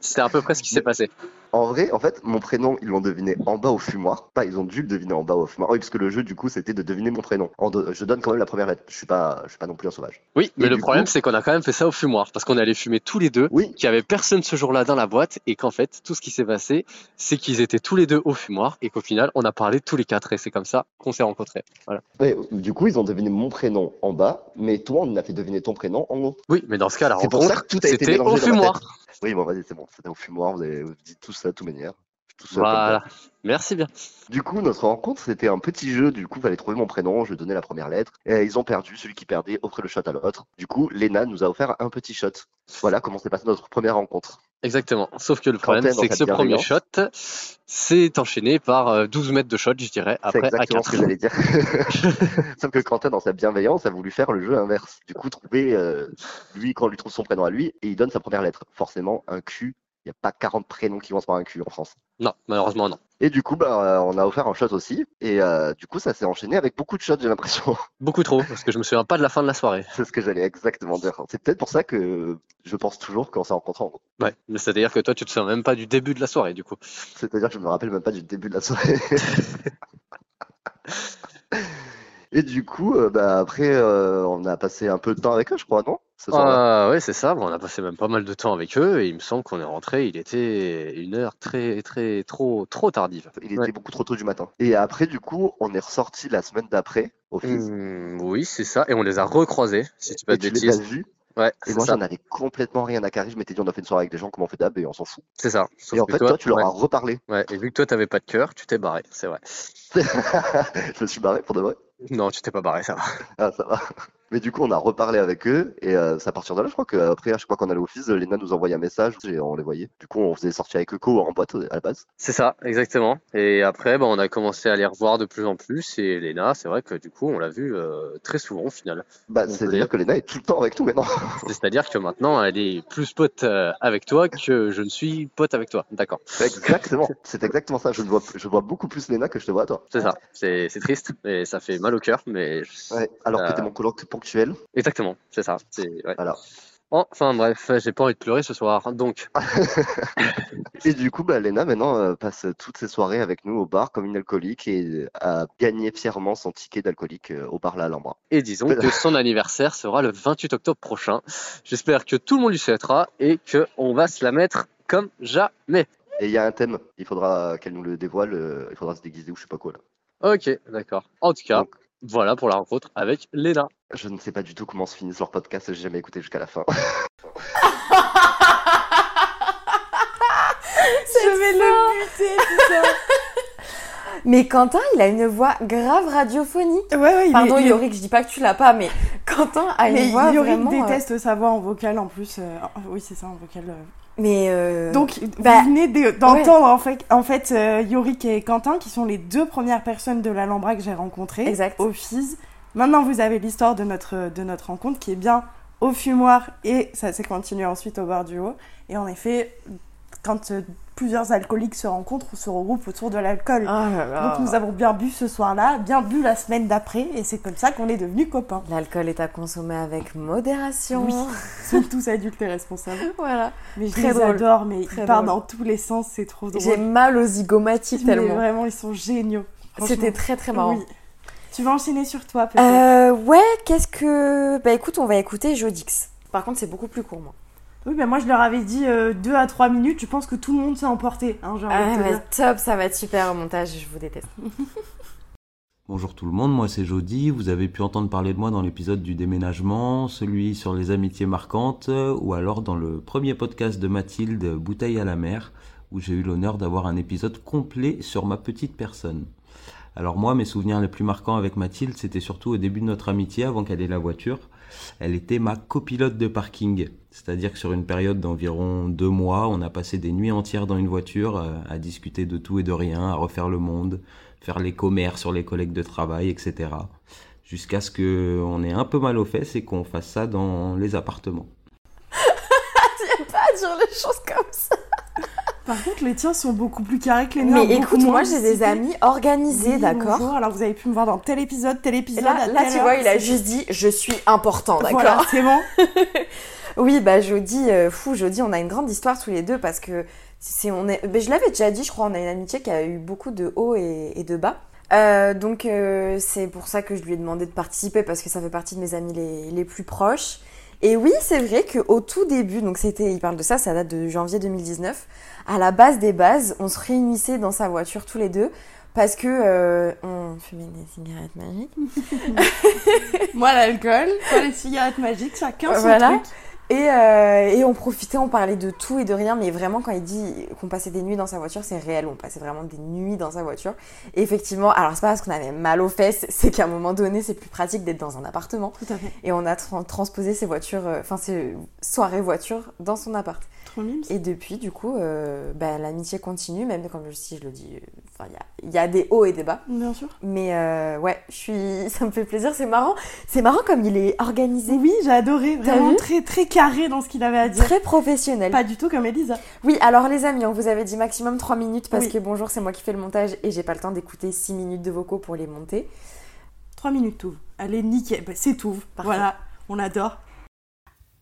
C'est à peu près ce qui s'est passé. En vrai, en fait, mon prénom, ils l'ont deviné en bas au fumoir. Pas, ils ont dû le deviner en bas au fumoir. Oui, parce que le jeu, du coup, c'était de deviner mon prénom. En Je donne quand même la première lettre. Je suis pas, je suis pas non plus un sauvage. Oui, mais Et le problème, coup- c'est qu'on a quand même fait ça au fumoir, parce qu'on allé fumer tous les deux, Oui, qu'il y avait personne ce jour-là dans la boîte, et qu'en fait, tout ce qui s'est passé, c'est qu'ils étaient tous les deux au fumoir, et qu'au final, on a parlé tous les quatre, et c'est comme ça qu'on s'est rencontrés. Voilà. Ouais, du coup, ils ont deviné mon prénom en bas, mais toi, on a fait deviner ton prénom en haut. Oui, mais dans ce cas, la rencontre, c'était au fumoir. Oui, bon, vas-y, c'est bon, c'était au fumoir, vous avez vous dites tout ça de toute manière. Tout Voilà. Merci bien. Du coup, notre rencontre, c'était un petit jeu. Du coup, fallait trouver mon prénom, je donnais la première lettre. Et ils ont perdu, celui qui perdait offrait le shot à l'autre. Du coup, Lena nous a offert un petit shot. Voilà comment s'est passée notre première rencontre. Exactement. Sauf que le problème, c'est que ce premier shot s'est enchaîné par euh, 12 mètres de shot, je dirais, C'est après à exactement ce 4. que j'allais dire. Sauf que Quentin, dans sa bienveillance, a voulu faire le jeu inverse. Du coup, trouver, euh, lui, quand on lui trouve son prénom à lui, et il donne sa première lettre. Forcément, un Q. Il n'y a pas 40 prénoms qui commencent par un Q en France. Non, malheureusement, non. Et du coup, bah, euh, on a offert un shot aussi. Et euh, du coup, ça s'est enchaîné avec beaucoup de shots, j'ai l'impression. Beaucoup trop, parce que je me souviens pas de la fin de la soirée. C'est ce que j'allais exactement dire. C'est peut-être pour ça que je pense toujours qu'on s'est rencontrés en gros. Ouais, mais c'est-à-dire que toi, tu te souviens même pas du début de la soirée, du coup. C'est-à-dire que je me rappelle même pas du début de la soirée. Et du coup, euh, bah, après, euh, on a passé un peu de temps avec eux, je crois, non? Ce. Ah ouais, c'est ça. Bon, on a passé même pas mal de temps avec eux et il me semble qu'on est rentré. Il était une heure très, très, trop, trop tardive. Il était Ouais. beaucoup trop tôt du matin. Et après, du coup, on est ressorti la semaine d'après au. Hmm, oui, c'est ça. Et on les a recroisés, si tu de tu les as vus? Ouais, Et c'est moi, ça. j'en avais complètement rien à carrer. Je m'étais dit, on a fait une soirée avec des gens, comment on fait d'hab, et on s'en fout. C'est ça. Sauf Et en que fait, toi, tu leur ouais, as reparlé. ouais. Et vu que toi, t'avais pas de cœur, tu t'es barré. C'est vrai. je me suis barré pour de vrai. Non, tu t'es pas barré, ça va. Ah, ça va. Mais du coup, on a reparlé avec eux et euh, c'est à partir de là, je crois qu'après, à chaque fois qu'on allait au FIS, Lena nous envoyait un message et on les voyait. Du coup, on faisait sortir avec Eco en boîte à la base. C'est ça, exactement. Et après, bah, on a commencé à les revoir de plus en plus. Et Léna, c'est vrai que du coup, on l'a vue euh, très souvent au final. Bah, c'est-à-dire dire. que Lena est tout le temps avec nous maintenant. C'est-à-dire que maintenant, elle est plus pote euh, avec toi que je ne suis pote avec toi. D'accord. exactement. C'est exactement ça. Je vois, je vois beaucoup plus Lena que je te vois toi. C'est ça. C'est triste et ça fait mal au cœur, mais Ouais. Alors que Euh. t'es mon coloc exactement, c'est ça. Ouais. Voilà. Enfin bref, j'ai pas envie de pleurer ce soir. Donc, Et du coup, bah, Lena maintenant euh, passe toutes ses soirées avec nous au bar comme une alcoolique et a gagné fièrement son ticket d'alcoolique euh, au bar La Alhambra. et disons que son anniversaire sera le 28 octobre prochain. J'espère que tout le monde lui souhaitera et que on va se la mettre comme jamais. Et il y a un thème. Il faudra qu'elle nous le dévoile. euh, Il faudra se déguiser ou je sais pas quoi là. Ok, d'accord. En tout cas, Donc. Voilà pour la rencontre avec Léna. Je ne sais pas du tout comment se finissent leurs podcasts. J'ai jamais écouté jusqu'à la fin. Je vais le buter, putain. Mais Quentin, il a une voix grave radiophonique. Ouais, ouais, Pardon, est, Yorick, je dis pas que tu l'as pas, mais Quentin a une Mais voix Yorick vraiment. euh, déteste sa voix en vocal en plus. euh, oui, c'est ça, en vocal. euh. Mais euh, Donc, bah, vous venez de- d'entendre en fait, en fait euh, Yorick et Quentin, qui sont les deux premières personnes de l'Alhambra que j'ai rencontrées Exact. au FIS. Maintenant, vous avez l'histoire de notre, de notre rencontre qui est bien au fumoir et ça s'est continué ensuite au bar du haut. Et en effet, quand euh, plusieurs alcooliques se rencontrent ou se regroupent autour de l'alcool. Là là. Donc nous avons bien bu ce soir-là, bien bu la semaine d'après, et c'est comme ça qu'on est devenus copains. L'alcool est à consommer avec modération. Oui. Sont tous adultes et responsables. voilà. Mais je Très les drôle. adore, mais Très ils partent dans tous les sens, c'est trop drôle. J'ai mal aux zygomatiques Mais tellement. vraiment, ils sont géniaux. C'était très très marrant. Oui. Tu vas enchaîner sur toi, peut-être Euh, ouais, qu'est-ce que. Bah écoute, on va écouter Jodix. Par contre, c'est beaucoup plus court, moi. Oui, ben moi je leur avais dit 2 à 3 minutes, je pense que tout le monde s'est emporté. Hein, Ah, dire. top, ça va être super au montage, je vous déteste. Bonjour tout le monde, moi c'est Jody. Vous avez pu entendre parler de moi dans l'épisode du déménagement, celui sur les amitiés marquantes, euh, ou alors dans le premier podcast de Mathilde, Bouteille à la mer, où j'ai eu l'honneur d'avoir un épisode complet sur ma petite personne. Alors moi, mes souvenirs les plus marquants avec Mathilde, c'était surtout au début de notre amitié, avant qu'elle ait la voiture. Elle était ma copilote de parking. C'est-à-dire que sur une période d'environ deux mois, on a passé des nuits entières dans une voiture euh, à discuter de tout et de rien, à refaire le monde, faire les commères sur les collègues de travail, etc. Jusqu'à ce qu'on ait un peu mal aux fesses et qu'on fasse ça dans les appartements. J'aime pas dire les choses comme ça. Par contre, les tiens sont beaucoup plus carrés que les miens. Mais écoute, moi j'ai des amis organisés, Oui, d'accord bonjour. Alors vous avez pu me voir dans tel épisode, tel épisode. là, à là tu heure, vois, il a juste dit je suis important, d'accord Voilà, c'est bon. Oui, bah Jody, euh, fou, Jody, on a une grande histoire tous les deux parce que c'est on est, ben, je l'avais déjà dit, je crois, on a une amitié qui a eu beaucoup de hauts et, et de bas. Euh, donc euh, c'est pour ça que je lui ai demandé de participer parce que ça fait partie de mes amis les, les plus proches. Et oui, c'est vrai qu'au tout début, donc c'était, il parle de ça, ça date de janvier 2019. À la base des bases, on se réunissait dans sa voiture tous les deux parce que euh, on fumait des cigarettes magiques. Moi, l'alcool, toi, les cigarettes magiques, chacun son Voilà. truc. Et, euh, et on profitait, on parlait de tout et de rien, mais vraiment quand il dit qu'on passait des nuits dans sa voiture, c'est réel, on passait vraiment des nuits dans sa voiture. Et effectivement, alors c'est pas parce qu'on avait mal aux fesses, c'est qu'à un moment donné, c'est plus pratique d'être dans un appartement. Tout à fait. Et on a tra- transposé ses voitures, euh, enfin ses soirées voitures dans son appart. Trop mimes. Et depuis, du coup, euh, bah, l'amitié continue, même comme je, si je le dis, euh, il y a, il y a des hauts et des bas. Bien sûr. Mais euh, ouais, je suis, ça me fait plaisir, c'est marrant. C'est marrant comme il est organisé, Oui, j'ai adoré. Vraiment très, très carré dans ce qu'il avait à dire. très professionnel. Pas du tout comme Elisa. Oui, alors les amis, on vous avait dit maximum 3 minutes parce Oui. que bonjour, c'est moi qui fais le montage et j'ai pas le temps d'écouter 6 minutes de vocaux pour les monter. 3 minutes tout. Allez, nickel. Bah, c'est tout. Parfait. Voilà, on adore.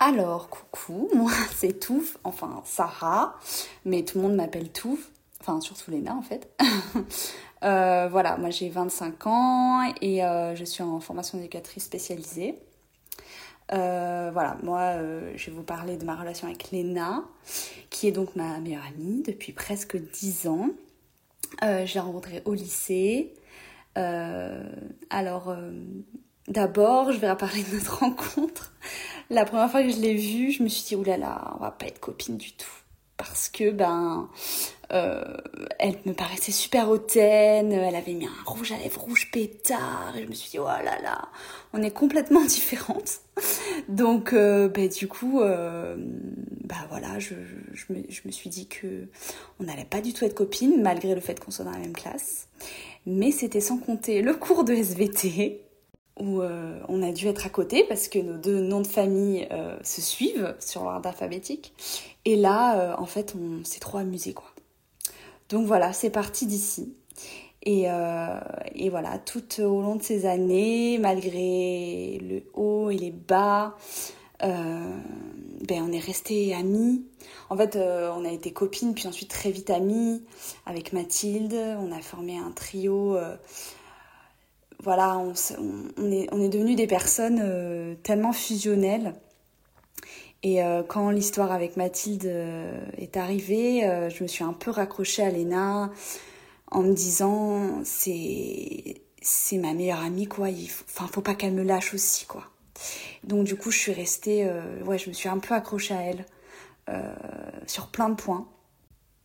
Alors, coucou, moi c'est Touf, enfin Sarah, mais tout le monde m'appelle Touf, enfin surtout Léna en fait. Euh, voilà, moi j'ai 25 ans et euh, je suis en formation d'éducatrice spécialisée. Euh, voilà, moi je vais vous parler de ma relation avec Léna, qui est donc ma meilleure amie depuis presque 10 ans. Je l'ai rencontrée au lycée. Alors, d'abord, je vais parler de notre rencontre. La première fois que je l'ai vue, je me suis dit, oulala, on va pas être copines du tout. Parce que, ben, euh, elle me paraissait super hautaine, elle avait mis un rouge à lèvres rouge pétard, et je me suis dit, oh là là, on est complètement différentes. Donc, euh, ben, du coup, euh, bah voilà, je, me, suis dit que on n'allait pas du tout être copines, malgré le fait qu'on soit dans la même classe. Mais c'était sans compter le cours de SVT, où euh, on a dû être à côté parce que nos deux noms de famille euh, se suivent sur l'ordre alphabétique. Et là, euh, en fait, on s'est trop amusé, quoi. Donc voilà, c'est parti d'ici. Et, voilà, tout au long de ces années, malgré le haut et les bas, ben on est restés amis. En fait, on a été copines, puis ensuite très vite amies avec Mathilde. On a formé un trio. Voilà, on, on- est, on est devenus des personnes euh, tellement fusionnelles. Et euh, quand l'histoire avec Mathilde euh, est arrivée, euh, je me suis un peu raccrochée à Léna en me disant c'est c'est ma meilleure amie quoi. Il faut, enfin faut pas qu'elle me lâche aussi quoi. Donc du coup je suis restée, euh, ouais je me suis un peu accrochée à elle sur plein de points.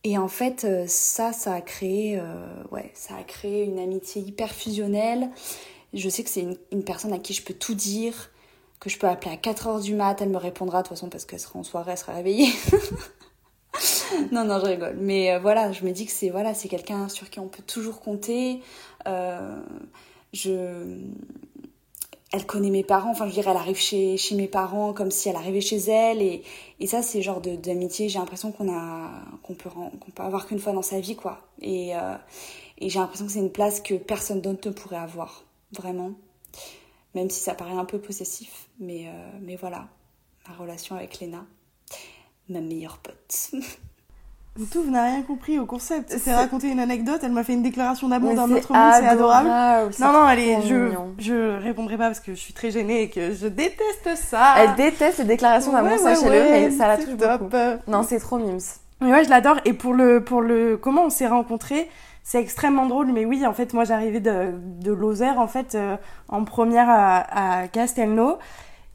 Et en fait, euh, ça, ça a créé, euh, ouais, ça a créé une amitié hyper fusionnelle. Je sais que c'est une, personne à qui je peux tout dire, que je peux appeler à 4h du mat, elle me répondra de toute façon parce qu'elle sera en soirée, elle sera réveillée. non, non, je rigole. Mais euh, voilà, je me dis que c'est voilà, quelqu'un sur qui on peut toujours compter. Je... Elle connaît mes parents, enfin je dire, elle arrive chez, chez mes parents comme si elle arrivait chez elle. Et, et ça, c'est genre de- d'amitié, j'ai l'impression qu'on a qu'on peut, qu'on peut avoir qu'une fois dans sa vie, quoi. Et, euh, et j'ai l'impression que c'est une place que personne d'autre ne pourrait avoir, vraiment. Même si ça paraît un peu possessif. Mais, euh, mais voilà, ma relation avec Léna, ma meilleure pote. Tout, vous n'avez rien compris au concept. C'est- raconter une anecdote, elle m'a fait une déclaration d'amour c'est autre monde, c'est adorable. c'est Non, non, allez, je, mignon. je répondrai pas parce que je suis très gênée et que je déteste ça. Elle déteste les déclarations d'amour, Ouais, sachez-le, ouais, mais ça la touche top. beaucoup. Non, c'est trop mimes. Mais ouais, je l'adore. Et pour le, pour le, comment on s'est rencontrés, c'est extrêmement drôle. Mais oui, en fait, moi, j'arrivais de, de Lozère, en fait, euh, en première à, à Castelnau.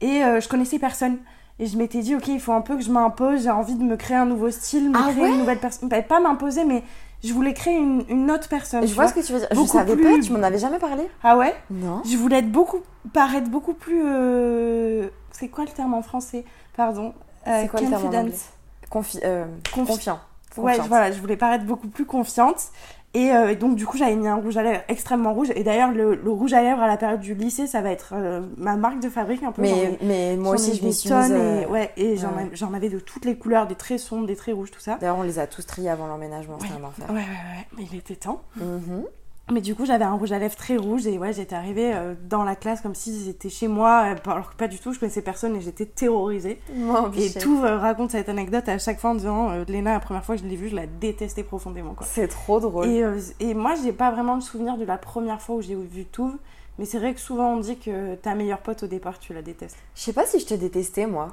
Et euh, je connaissais personne. Et je m'étais dit, ok, il faut un peu que je m'impose. J'ai envie de me créer un nouveau style, me Ah créer ouais une nouvelle personne. Pas pas m'imposer, mais je voulais créer une, une autre personne. Je vois vois. ce que tu veux dire. Je Beaucoup savais plus- pas, tu m'en avais jamais parlé Ah ouais Non. Je voulais être beaucoup, paraître beaucoup plus. euh, C'est quoi le terme en français? Pardon. Euh, C'est quoi le terme en confident. Confi euh, Confi- Confiant. Ouais, Confiante. voilà, je voulais paraître beaucoup plus confiante. Et, euh, et donc, du coup, j'avais mis un rouge à lèvres extrêmement rouge. Et d'ailleurs, le, le rouge à lèvres à la période du lycée, ça va être euh, ma marque de fabrique un peu. Mais, ai- mais moi aussi, je m'y suis tonnes mise. Et, euh, ouais, et j'en ouais. avais- j'en avais de toutes les couleurs, des très sombres, des très rouges, tout ça. D'ailleurs, on les a tous triés avant l'emménagement, c'était un enfer. Ouais, ouais, ouais, mais il était temps. Mhm. Mais du coup, j'avais un rouge à lèvres très rouge et ouais, j'étais arrivée euh, dans la classe comme si c'était chez moi, euh, alors que pas du tout, je connaissais personne et j'étais terrorisée. Et tout euh, raconte cette anecdote à chaque fois en disant Léna, la première fois que je l'ai vue, je la détestais profondément. C'est trop drôle. Et, et moi, j'ai pas vraiment le souvenir de la première fois où j'ai vu Touve, mais c'est vrai que souvent on dit que ta meilleure pote au départ, tu la détestes. Je sais pas si je te détestais, moi.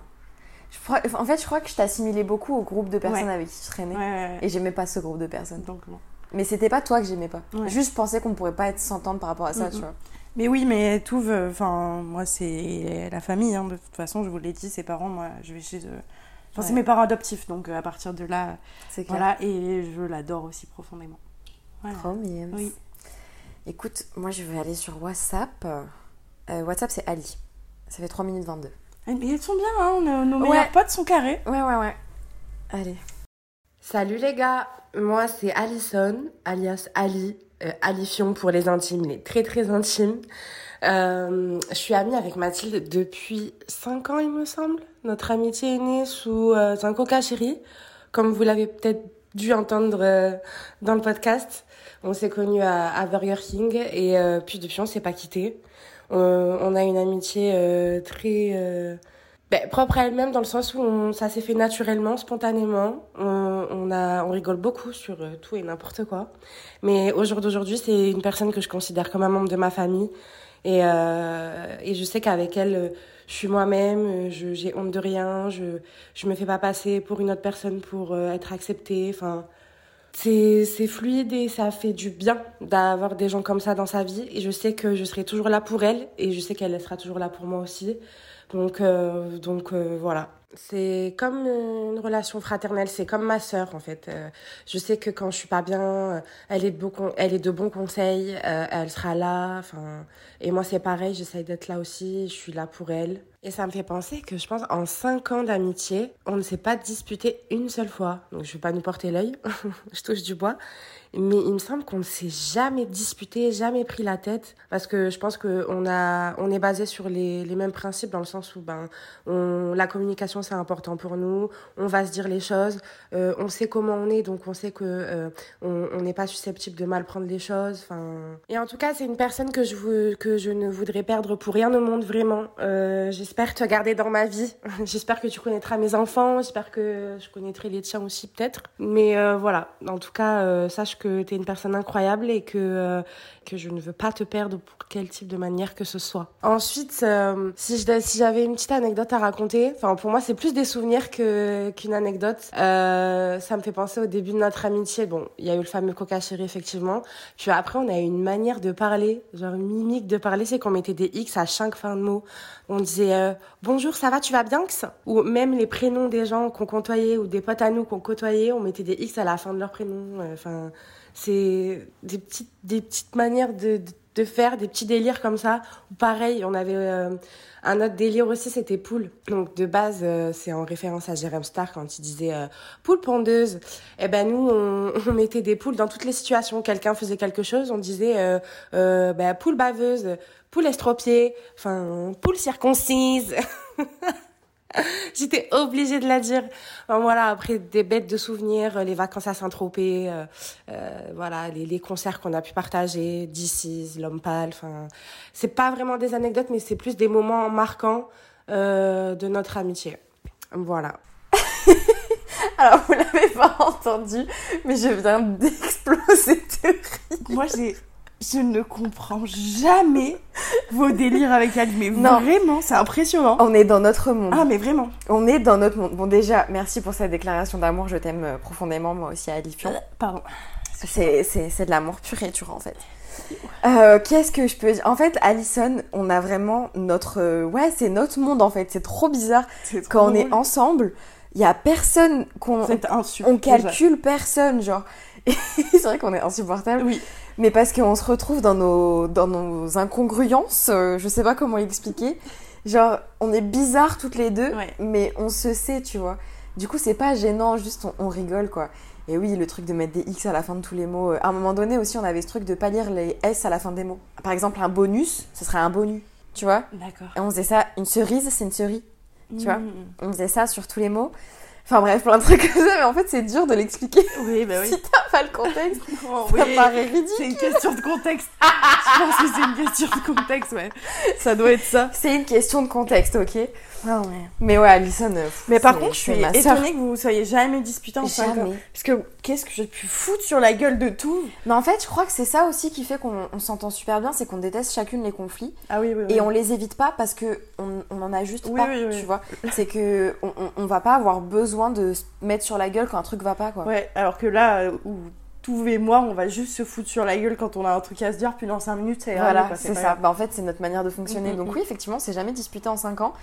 Je crois- En fait, je crois que je t'assimilais beaucoup au groupe de personnes Ouais. avec qui je traînais. Ouais, ouais. Et j'aimais pas ce groupe de personnes. Donc, bon. Mais c'était pas toi que j'aimais pas. Ouais. Juste, je pensais qu'on pourrait pas être s'entendre par rapport à ça, tu vois. Mais oui, mais euh, enfin, moi, c'est la famille, hein, de toute façon, je vous l'ai dit, ses parents, moi, je vais chez eux. Enfin, c'est mes parents adoptifs, donc euh, à partir de là, clair. voilà, et je l'adore aussi profondément. Voilà. Trop mimes. Oui. Écoute, moi je vais aller sur WhatsApp. Euh, WhatsApp, c'est Ali. Ça fait 3 minutes 22. Eh, Mais elles sont bien, hein, nos, nos Ouais. meilleurs potes sont carrés. Ouais, ouais, ouais. Allez. Salut les gars, moi c'est Alison, alias Ali, euh, Alifion pour les intimes, il est très très intime. Euh, je suis amie avec Mathilde depuis 5 ans il me semble. Notre amitié est née sous euh, un coca comme vous l'avez peut-être dû entendre euh, dans le podcast. On s'est connus à, à Burger King et euh, puis depuis on s'est pas quittés. On, on a une amitié euh, très... ben, propre à elle-même dans le sens où on- ça s'est fait naturellement, spontanément. On, on, a, on rigole beaucoup sur euh, tout et n'importe quoi. Mais au jour d'aujourd'hui, c'est une personne que je considère comme un membre de ma famille. Et, euh, et je sais qu'avec elle, euh, je suis moi-même, euh, je j'ai honte de rien, je je me fais pas passer pour une autre personne pour être acceptée. Enfin, c'est fluide et ça fait du bien d'avoir des gens comme ça dans sa vie. Et je sais que je serai toujours là pour elle et je sais qu'elle sera toujours là pour moi aussi. Donc, euh, donc euh, voilà. C'est comme une relation fraternelle, c'est comme ma sœur en fait. Euh, je sais que quand je suis pas bien, euh, elle est de con- elle est de bons conseils, euh, elle sera là. Enfin, et moi c'est pareil, j'essaye d'être là aussi, je suis là pour elle. Et ça me fait penser que je pense en cinq ans d'amitié, on ne s'est pas disputé une seule fois. Donc je vais pas nous porter l'œil, je touche du bois. Mais il me semble qu'on ne s'est jamais disputé, jamais pris la tête, parce que je pense que on est basé sur les, les mêmes principes dans le sens où ben, on, la communication c'est important pour nous, on va se dire les choses, euh, on sait comment on est, donc on sait que euh, on n'est pas susceptible de mal prendre les choses. Enfin, et en tout cas c'est une personne que je veux, que je ne voudrais perdre pour rien au monde vraiment. Euh, j'espère te garder dans ma vie, j'espère que tu connaîtras mes enfants, j'espère que je connaîtrai les tiens aussi peut-être. Mais euh, voilà, en tout cas sache que tu es une personne incroyable et que, euh, que je ne veux pas te perdre pour quel type de manière que ce soit. Ensuite, euh, si j'avais une petite anecdote à raconter. Enfin, pour moi, c'est plus des souvenirs que qu'une anecdote. Euh, ça me fait penser au début de notre amitié. Bon, il y a eu le fameux coca chéri, effectivement. Puis après, on a eu une manière de parler, genre une mimique de parler, c'est qu'on mettait des X à chaque fin de mot. On disait bonjour, ça va, tu vas bien X? Ou même les prénoms des gens qu'on côtoyait ou des potes à nous qu'on côtoyait, on mettait des X à la fin de leur prénom. Enfin, c'est des petites des petites manières de, de de faire des petits délires comme ça. Pareil, on avait euh, un autre délire aussi, c'était poule. Donc de base, euh, c'est en référence à Jérôme Star quand il disait euh, poule pondeuse. Et ben nous, on, on mettait des poules dans toutes les situations. Quelqu'un faisait quelque chose, on disait euh, euh, ben, poule baveuse, poule estropiée, enfin poule circoncise. J'étais obligée de la dire. Enfin, voilà, après des bêtes de souvenirs, euh, les vacances à Saint-Tropez, euh, euh, voilà, les, les concerts qu'on a pu partager, d'ici, l'homme pâle. Enfin, c'est pas vraiment des anecdotes, mais c'est plus des moments marquants euh, de notre amitié. Voilà. Alors, vous l'avez pas entendu, mais je viens d'exploser de rire. Moi, j'ai. Je ne comprends jamais vos délires avec Ali, mais Non. vraiment, c'est impressionnant. On est dans notre monde. Ah, mais vraiment. On est dans notre monde. Bon, déjà, merci pour cette déclaration d'amour. Je t'aime euh, profondément, moi aussi, Alifion. Pardon. C'est, c'est, c'est de l'amour pur et dur, en fait. Euh, qu'est-ce que je peux dire? En fait, Alison, on a vraiment notre... euh, ouais, c'est notre monde, en fait. C'est trop bizarre. Trop Quand on est ensemble, il y a personne qu'on... On déjà. calcule personne, genre. C'est vrai qu'on est insupportable. Oui. Mais parce qu'on se retrouve dans nos, dans nos incongruences, euh, je sais pas comment expliquer. Genre, on est bizarres toutes les deux, Ouais. mais on se sait, tu vois. Du coup, c'est pas gênant, juste on, on rigole, quoi. Et oui, le truc de mettre des X à la fin de tous les mots. euh, À un moment donné aussi, on avait ce truc de pas lire les S à la fin des mots. Par exemple, un bonus, ce serait un bonus, tu vois. D'accord. Et on faisait ça, une cerise, c'est une cerise, tu vois. Mm. On faisait ça sur tous les mots. Enfin bref, plein de trucs comme ça, mais en fait, c'est dur de l'expliquer. Oui, bah oui. Si t'as pas le contexte, Oh, ça oui. paraît ridicule. C'est une question de contexte. Je pense que c'est une question de contexte, ouais. Ça doit être ça. C'est une question de contexte, ok Non, mais... Mais ouais, Alison. euh, pff, Mais par contre, je suis étonnée que vous soyez jamais disputés en 5 ans. Jamais. Parce que qu'est-ce que j'ai pu foutre sur la gueule de tout Mais en fait, je crois que c'est ça aussi qui fait qu'on on s'entend super bien, c'est qu'on déteste chacune les conflits Ah oui, oui, oui. et on les évite pas parce que on, on en a juste Oui, pas, oui, oui. tu vois. C'est que on, va pas avoir besoin de se mettre sur la gueule quand un truc va pas, quoi. Ouais, alors que là, euh, où tous et moi, on va juste se foutre sur la gueule quand on a un truc à se dire, puis dans 5 minutes, ça ira Voilà, quoi, c'est ça. Bah, en fait, c'est notre manière de fonctionner. Mm, mm, Donc mm. oui, effectivement, c'est jamais disputé en 5 ans.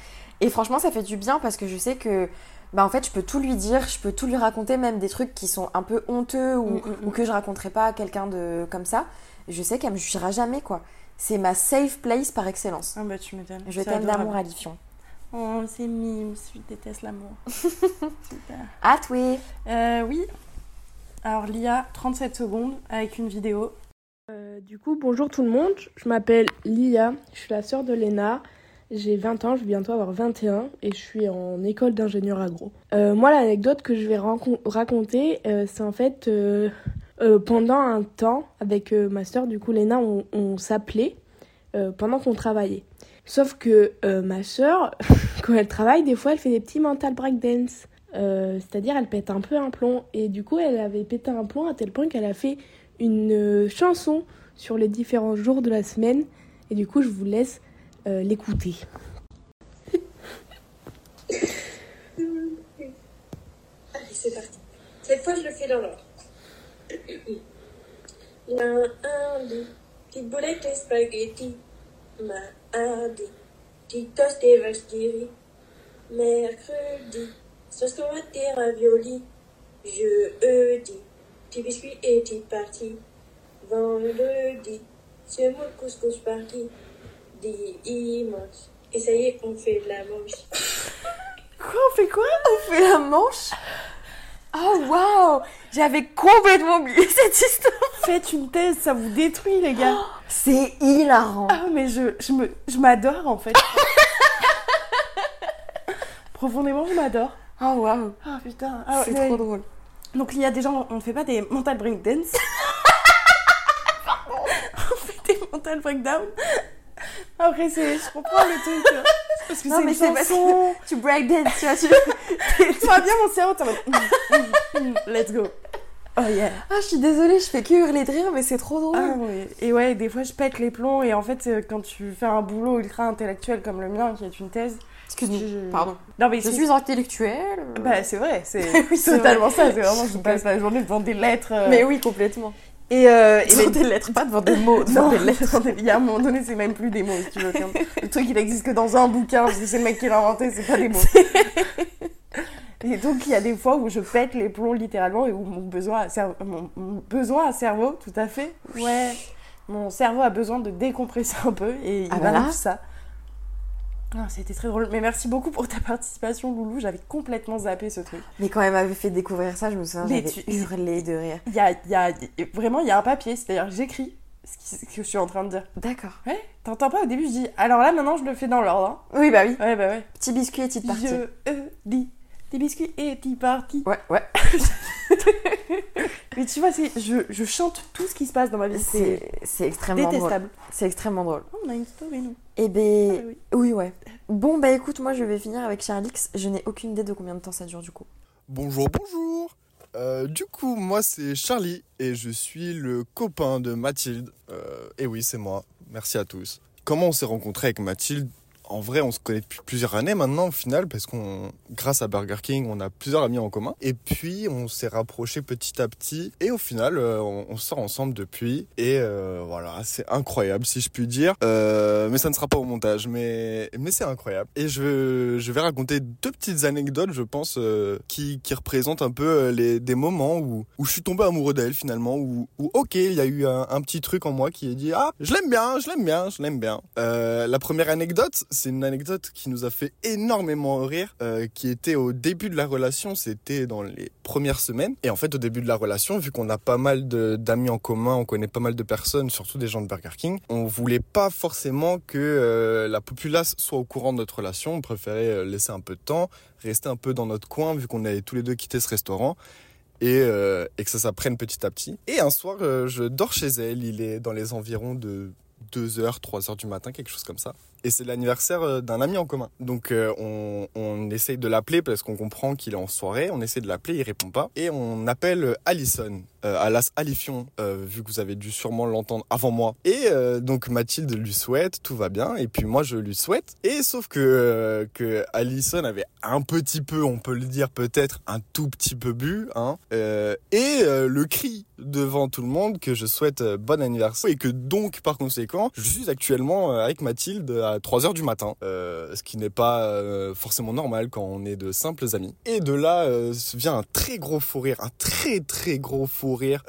Et franchement, ça fait du bien parce que je sais que bah en fait, je peux tout lui dire, je peux tout lui raconter, même des trucs qui sont un peu honteux ou, Mm, mm, mm. ou que je raconterai pas à quelqu'un de comme ça. Je sais qu'elle me jugera jamais, quoi. C'est ma safe place par excellence. Ah bah tu m'étonnes. Je t'aime d'amour, Alifion. Oh, c'est mime, je déteste l'amour. Super. Ah, oui. Euh, oui. Alors, Lia, 37 secondes avec une vidéo. Euh, du coup, bonjour tout le monde. Je m'appelle Lia, je suis la sœur de Léna. J'ai 20 ans, je vais bientôt avoir 21 et je suis en école d'ingénieur agro. Euh, moi, l'anecdote que je vais raconter, euh, c'est en fait euh, pendant un temps avec ma sœur, du coup Léna, on, on s'appelait pendant qu'on travaillait. Sauf que ma sœur, quand elle travaille, des fois, elle fait des petits mental breakdance. C'est-à-dire, elle pète un peu un plomb. Et du coup, elle avait pété un plomb à tel point qu'elle a fait une chanson sur les différents jours de la semaine. Et du coup, je vous laisse euh, l'écouter. Allez, c'est parti. Cette fois, je le fais dans l'ordre. Lundi, petite boulette et spaghetti. Mardi, petite toast et vache. Mercredi, sauce tomate et ravioli. Jeudi, petit biscuit et petite partie. Vendredi, semoule couscous party. Dimanche, et ça y est, on fait la manche. Quoi, on fait quoi? On fait la manche? Oh, waouh J'avais complètement oublié cette histoire. Faites une thèse, ça vous détruit, les gars. C'est hilarant. Ah, mais je, je me, je m'adore, en fait. Profondément, je m'adore. Oh, waouh Ah, putain. Ah, C'est ouais. trop drôle. Donc, il y a des gens, on ne fait pas des mental breakdance. on fait des mental breakdown. Après, c'est, je comprends le truc. Parce que Non, c'est mais une c'est parce que tu breakdance, tu vois. Tu... Tu vois bien mon cerveau, t'es en mode, mm, mm, mm, let's go. Oh yeah. Ah, je suis désolée, je fais que hurler de rire, mais c'est trop drôle. Ah ouais. Et ouais, des fois je pète les plombs et en fait euh, quand tu fais un boulot ultra intellectuel comme le mien qui est une thèse, Excuse-moi, Je- pardon. Non, mais Je suis intellectuelle. Bah, c'est vrai, c'est Oui, totalement vrai. ça. C'est vraiment, je passe la journée devant des lettres. euh, Mais oui, complètement. Et, euh, et Devant les- des lettres, pas devant des mots, devant Non, des lettres. Il y a un moment donné, c'est même plus des mots, si tu veux. Comme- Le truc, il existe que dans un bouquin, parce que c'est le mec qui l'a inventé, c'est pas des mots. Et donc, il y a des fois où je pète les plombs littéralement et où mon besoin à, cerveau, mon, mon besoin à cerveau, tout à fait, ouais, mon cerveau a besoin de décompresser un peu et il Ah bah là. ça. Ah, C'était très drôle. Mais merci beaucoup pour ta participation, Loulou. J'avais complètement zappé ce truc. Mais quand elle m'avait fait découvrir ça, je me souviens, j'avais tu- hurlé de rire. Y a, y a- vraiment, il y a un papier, c'est-à-dire j'écris ce, que je suis en train de dire. D'accord. Ouais, t'entends pas au début, je dis alors là maintenant je le fais dans l'ordre. hein. Oui, bah oui. Ouais, bah ouais. Petit biscuit et petite partie. Je euh, dis des biscuits et petite partie. Ouais, ouais. Mais tu vois, c'est, je, je chante tout ce qui se passe dans ma vie. C'est extrêmement détestable. drôle. C'est extrêmement drôle. Oh, on a une story, nous. Eh ben, Ah oui. oui, ouais. Bon, bah écoute, moi je vais finir avec Charlix. Je n'ai aucune idée de combien de temps ça dure du coup. Bonjour, bonjour. Euh, du coup, moi c'est Charlie et je suis le copain de Mathilde. Euh, et oui, c'est moi. Merci à tous. Comment on s'est rencontré avec Mathilde En vrai, on se connaît depuis plusieurs années maintenant au final parce qu'on, grâce à Burger King, on a plusieurs amis en commun. Et puis, on s'est rapprochés petit à petit et au final, euh, on, sort ensemble depuis. Et euh, voilà, c'est incroyable si je puis dire. Euh, mais ça ne sera pas au montage, mais, mais c'est incroyable. Et je, vais raconter deux petites anecdotes, je pense, qui, qui représentent un peu les, des moments où, où je suis tombé amoureux d'elle finalement, où, où ok, il y a eu un, petit truc en moi qui a dit ah, je l'aime bien, je l'aime bien, je l'aime bien. La première anecdote, c'est une anecdote qui nous a fait énormément rire, euh, qui était au début de la relation, c'était dans les premières semaines. Et en fait, au début de la relation, vu qu'on a pas mal d'amis en commun, on connaît pas mal de personnes, surtout des gens de Burger King, on voulait pas forcément que euh, la populace soit au courant de notre relation. On préférait euh, laisser un peu de temps, rester un peu dans notre coin, vu qu'on avait tous les deux quitté ce restaurant. Et, et que ça s'apprenne petit à petit. Et un soir, je dors chez elle. Il est dans les environs de 2h, 3h du matin, quelque chose comme ça. Et c'est l'anniversaire euh, d'un ami en commun. Donc euh, on, on essaye de l'appeler parce qu'on comprend qu'il est en soirée. On essaie de l'appeler, il répond pas. Et on appelle Alison, euh, Alifion, euh, vu que vous avez dû sûrement l'entendre avant moi. Et donc Mathilde lui souhaite, tout va bien. Et puis moi je lui souhaite. Et sauf que, que Alison avait un petit peu, on peut le dire peut-être, un tout petit peu bu. Hein, et le cri devant tout le monde que je souhaite bon anniversaire. Et que donc par conséquent, je suis actuellement avec Mathilde à 3h du matin. Euh, ce qui n'est pas euh, forcément normal quand on est de simples amis. Et de là euh, vient un très gros fou rire, un très très gros fou rire,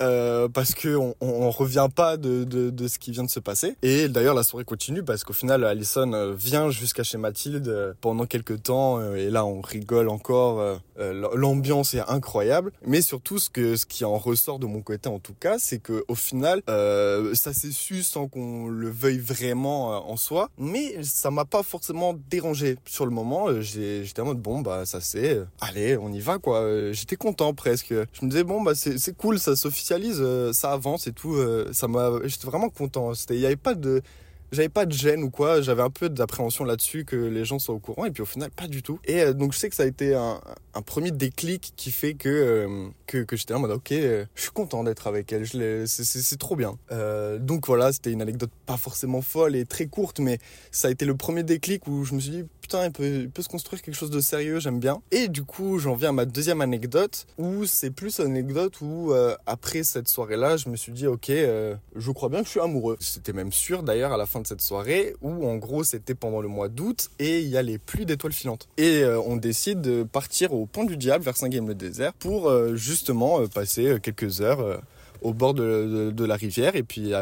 parce que on, revient pas de, de, ce qui vient de se passer. Et d'ailleurs la soirée continue parce qu'au final Alison vient jusqu'à chez Mathilde pendant quelques temps et là on rigole encore. L'ambiance est incroyable, mais surtout ce que ce qui en ressort de mon côté en tout cas, c'est que au final ça s'est su sans qu'on le veuille vraiment en soi, mais ça m'a pas forcément dérangé sur le moment. euh, J'étais en mode bon bah ça c'est, euh, allez on y va quoi. Euh, J'étais content presque. Je me disais bon bah c'est cool, ça s'officialise, ça avance et tout. ça m'a, j'étais vraiment content. C'était, il y avait pas de j'avais pas de gêne ou quoi, j'avais un peu d'appréhension là-dessus que les gens soient au courant et puis au final pas du tout. Et euh, donc je sais que ça a été un, premier déclic qui fait que euh, que, que j'étais en mode ok, euh, je suis content d'être avec elle, c'est- trop bien. Donc voilà, c'était une anecdote pas forcément folle et très courte, mais ça a été le premier déclic où je me suis dit putain il peut, se construire quelque chose de sérieux, j'aime bien. Et du coup j'en viens à ma deuxième anecdote où c'est plus une anecdote où après cette soirée-là, je me suis dit ok, je crois bien que je suis amoureux. C'était même sûr d'ailleurs à la fin de cette soirée où en gros c'était pendant le mois d'août et il y a les pluies d'étoiles filantes. Et euh, on décide de partir au Pont du Diable vers Saint-Guilhem-le-Désert pour euh, justement euh, passer quelques heures au bord de, de- la rivière et puis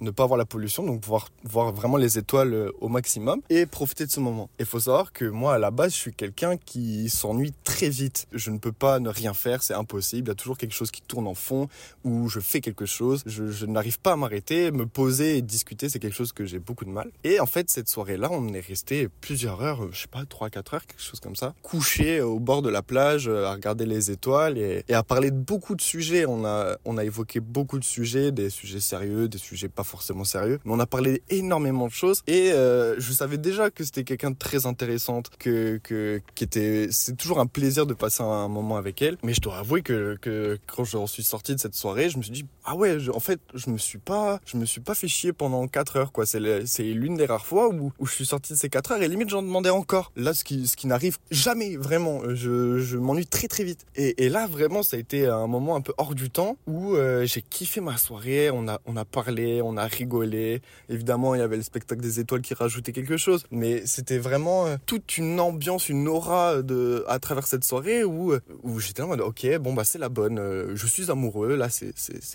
ne pas avoir la pollution, donc pouvoir voir vraiment les étoiles euh, au maximum et profiter de ce moment. Il faut savoir que moi, à la base, je suis quelqu'un qui s'ennuie très vite. Je ne peux pas ne rien faire, c'est impossible. Il y a toujours quelque chose qui tourne en fond ou je fais quelque chose. Je, je n'arrive pas à m'arrêter, me poser et discuter, c'est quelque chose que j'ai beaucoup de mal. Et en fait, cette soirée-là, on est resté plusieurs heures, euh, je sais pas, 3-4 heures, quelque chose comme ça, couché au bord de la plage, euh, à regarder les étoiles et, et à parler de beaucoup de sujets. On a, on a évoqué beaucoup de sujets, des sujets sérieux, des sujets pas forcément sérieux. Mais on a parlé énormément de choses et euh, je savais déjà que c'était quelqu'un de très intéressante, que, que qui était. C'est toujours un plaisir de passer un moment avec elle. Mais je dois avouer que, que quand je suis sorti de cette soirée, je me suis dit ah ouais, je- en fait, je me suis pas, je me suis pas fait chier pendant 4 heures quoi. C'est l'une des rares fois où, où je suis sorti de ces 4 heures et limite j'en demandais encore. Là, ce qui, ce qui n'arrive jamais vraiment. Je, je m'ennuie très très vite. Et, et là, vraiment, ça a été un moment un peu hors du temps où euh, j'ai kiffé ma soirée. On a, on a parlé, on a rigolé. Évidemment, il y avait le spectacle des étoiles qui rajoutait quelque chose. Mais c'était vraiment euh, toute une ambiance, une aura de, à travers cette soirée où, euh, où j'étais en mode, ok, bon, bah, c'est la bonne. Euh, Je suis amoureux. Là, c'est,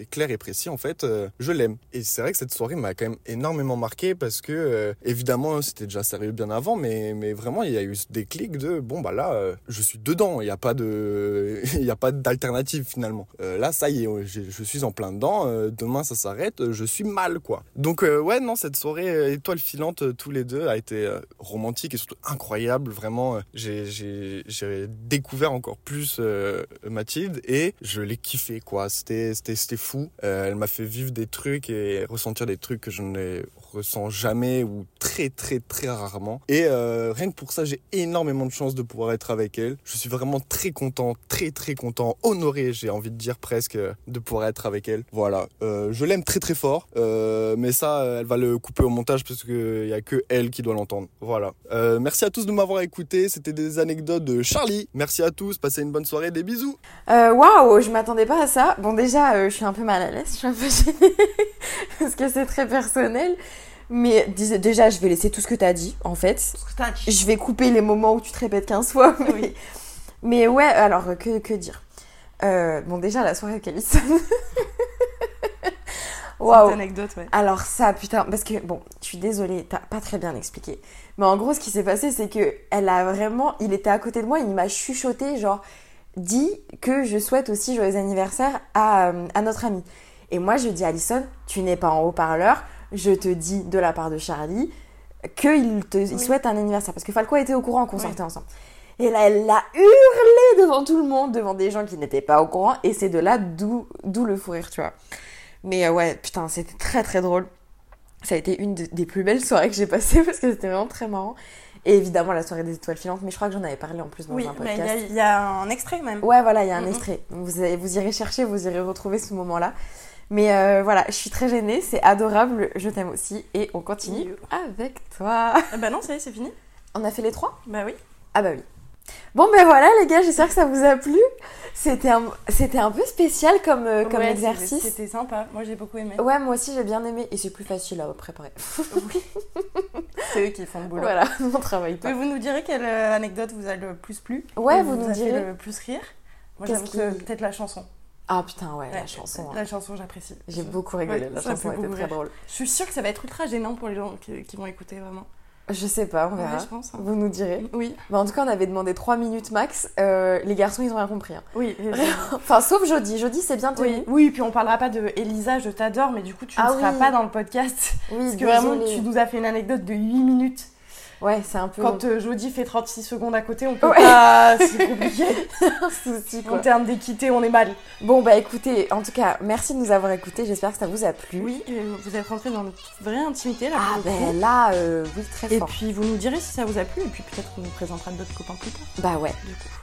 clair et précis. En fait, je l'aime. Et c'est vrai que cette soirée m'a quand même énormément marqué parce que, évidemment, c'était déjà sérieux bien avant, mais, mais vraiment, il y a eu des clics de, bon, bah là, je suis dedans. Il n'y a pas de, il y a pas d'alternative finalement. Là, ça y est, je, suis en plein dedans. Demain, ça s'arrête. Je suis mal, Donc, euh, ouais, non, cette soirée euh, étoile filante, euh, tous les deux, a été romantique et surtout incroyable. Vraiment, j'ai, découvert encore plus Mathilde et je l'ai kiffé, quoi. C'était, fou. Elle m'a fait vivre des trucs et ressentir des trucs que je ne ressens jamais ou très, très, très rarement. Et euh, rien que pour ça, j'ai énormément de chance de pouvoir être avec elle. Je suis vraiment très content, très, très content, honoré, j'ai envie de dire presque, euh, de pouvoir être avec elle. Voilà. Euh, je l'aime très, très fort. Mais ça, elle va le couper au montage parce qu'il n'y a que elle qui doit l'entendre. Voilà. Merci à tous de m'avoir écouté. C'était des anecdotes de Charlie. Merci à tous. Passez une bonne soirée. Des bisous. Waouh, je m'attendais pas à ça. Bon, déjà, je suis un peu mal à l'aise, je suis un peu gênée parce que c'est très personnel. Mais dis- déjà, je vais laisser tout ce que t'as dit, en fait. Je vais couper les moments où tu te répètes 15 fois. Mais, mais ouais, alors, que, que dire? Euh, Bon, déjà, la soirée avec Alison. Waouh. Anecdote, ouais. Alors ça, putain, parce que bon, je suis désolée, t'as pas très bien expliqué. Mais en gros, ce qui s'est passé, c'est que elle a vraiment, il était à côté de moi, il m'a chuchoté, genre, dit que je souhaite aussi joyeux anniversaire à, euh, à notre ami. Et moi, je dis à Alison, tu n'es pas en haut-parleur, je te dis de la part de Charlie qu'il te il souhaite un anniversaire. Parce que Falco était au courant qu'on sortait ensemble. Et là, elle l'a hurlé devant tout le monde, devant des gens qui n'étaient pas au courant. Et c'est de là d'où le fou rire, tu vois. Mais euh, ouais, putain, c'était très très drôle. Ça a été une de- des plus belles soirées que j'ai passées parce que c'était vraiment très marrant. Et évidemment, la soirée des étoiles filantes, mais je crois que j'en avais parlé en plus dans Oui, un y, podcast. a- il y a un extrait même. Ouais, voilà, il y a un extrait. Vous, vous irez chercher, vous irez retrouver ce moment-là. Mais euh, voilà, je suis très gênée, c'est adorable, je t'aime aussi. Et on continue avec toi. Ah bah non, ça y est, c'est fini. On a fait les trois? Bah oui. Ah bah oui. Bon ben voilà les gars, j'espère que ça vous a plu. C'était un, c'était un peu spécial comme, euh, comme Ouais, exercice. c'était- sympa, moi j'ai beaucoup aimé. Ouais, moi aussi j'ai bien aimé et c'est plus facile à préparer. C'est eux qui font le boulot. Voilà, on travaille pas. Mais vous nous direz quelle euh, anecdote vous a le plus plu? Ouais, ou vous nous a fait direz. le plus rire? Moi Qu'est-ce j'avoue que qui- peut-être la chanson. Ah putain, ouais, la chanson. hein. La chanson, j'apprécie. J'ai beaucoup rigolé, Ouais, la chanson était très rire. drôle. Je suis sûre que ça va être ultra gênant pour les gens qui, qui vont écouter vraiment. Je sais pas, on Ouais, verra. je pense, hein. Vous nous direz. Oui. Mais en tout cas, on avait demandé 3 minutes max. Euh, les garçons, ils ont rien compris. hein. Oui. enfin, sauf Jody. Jody, c'est bien tenu. Oui, oui, puis on parlera pas de Elisa, je t'adore, mais du coup tu Ah ne seras oui. pas dans le podcast. Oui, parce que vraiment tu nous as fait une anecdote de 8 minutes. Ouais, c'est un peu. Quand euh, Jodie fait 36 secondes à côté, on peut Ouais. pas. C'est compliqué. un souci, quoi. En termes d'équité, on est mal. Bon, bah écoutez, en tout cas, merci de nous avoir écoutés. J'espère que ça vous a plu. Oui, euh, vous êtes rentré dans notre vraie intimité là. Ah, ben là, euh, oui, très Et fort. puis vous nous direz si ça vous a plu, et puis peut-être qu'on nous présentera d'autres copains plus tard. Bah ouais. Du coup.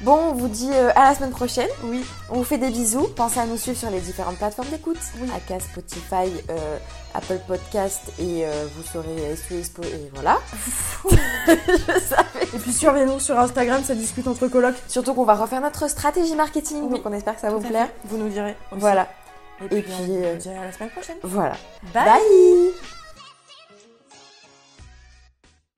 Bon, on vous dit euh, à la semaine prochaine. Oui. On vous fait des bisous. Pensez à nous suivre sur les différentes plateformes d'écoute. Aka, Spotify, euh, Apple Podcast et euh, vous saurez SU Expo et voilà. Je savais. Et puis suivez-nous sur Instagram, ça discute entre colocs. Surtout qu'on va refaire notre stratégie marketing, Oui. donc on espère que ça Tout vous plaire. Vous nous direz. aussi. Voilà. Et puis, Et puis, on euh, vous dit à la semaine prochaine. Voilà. Bye. Bye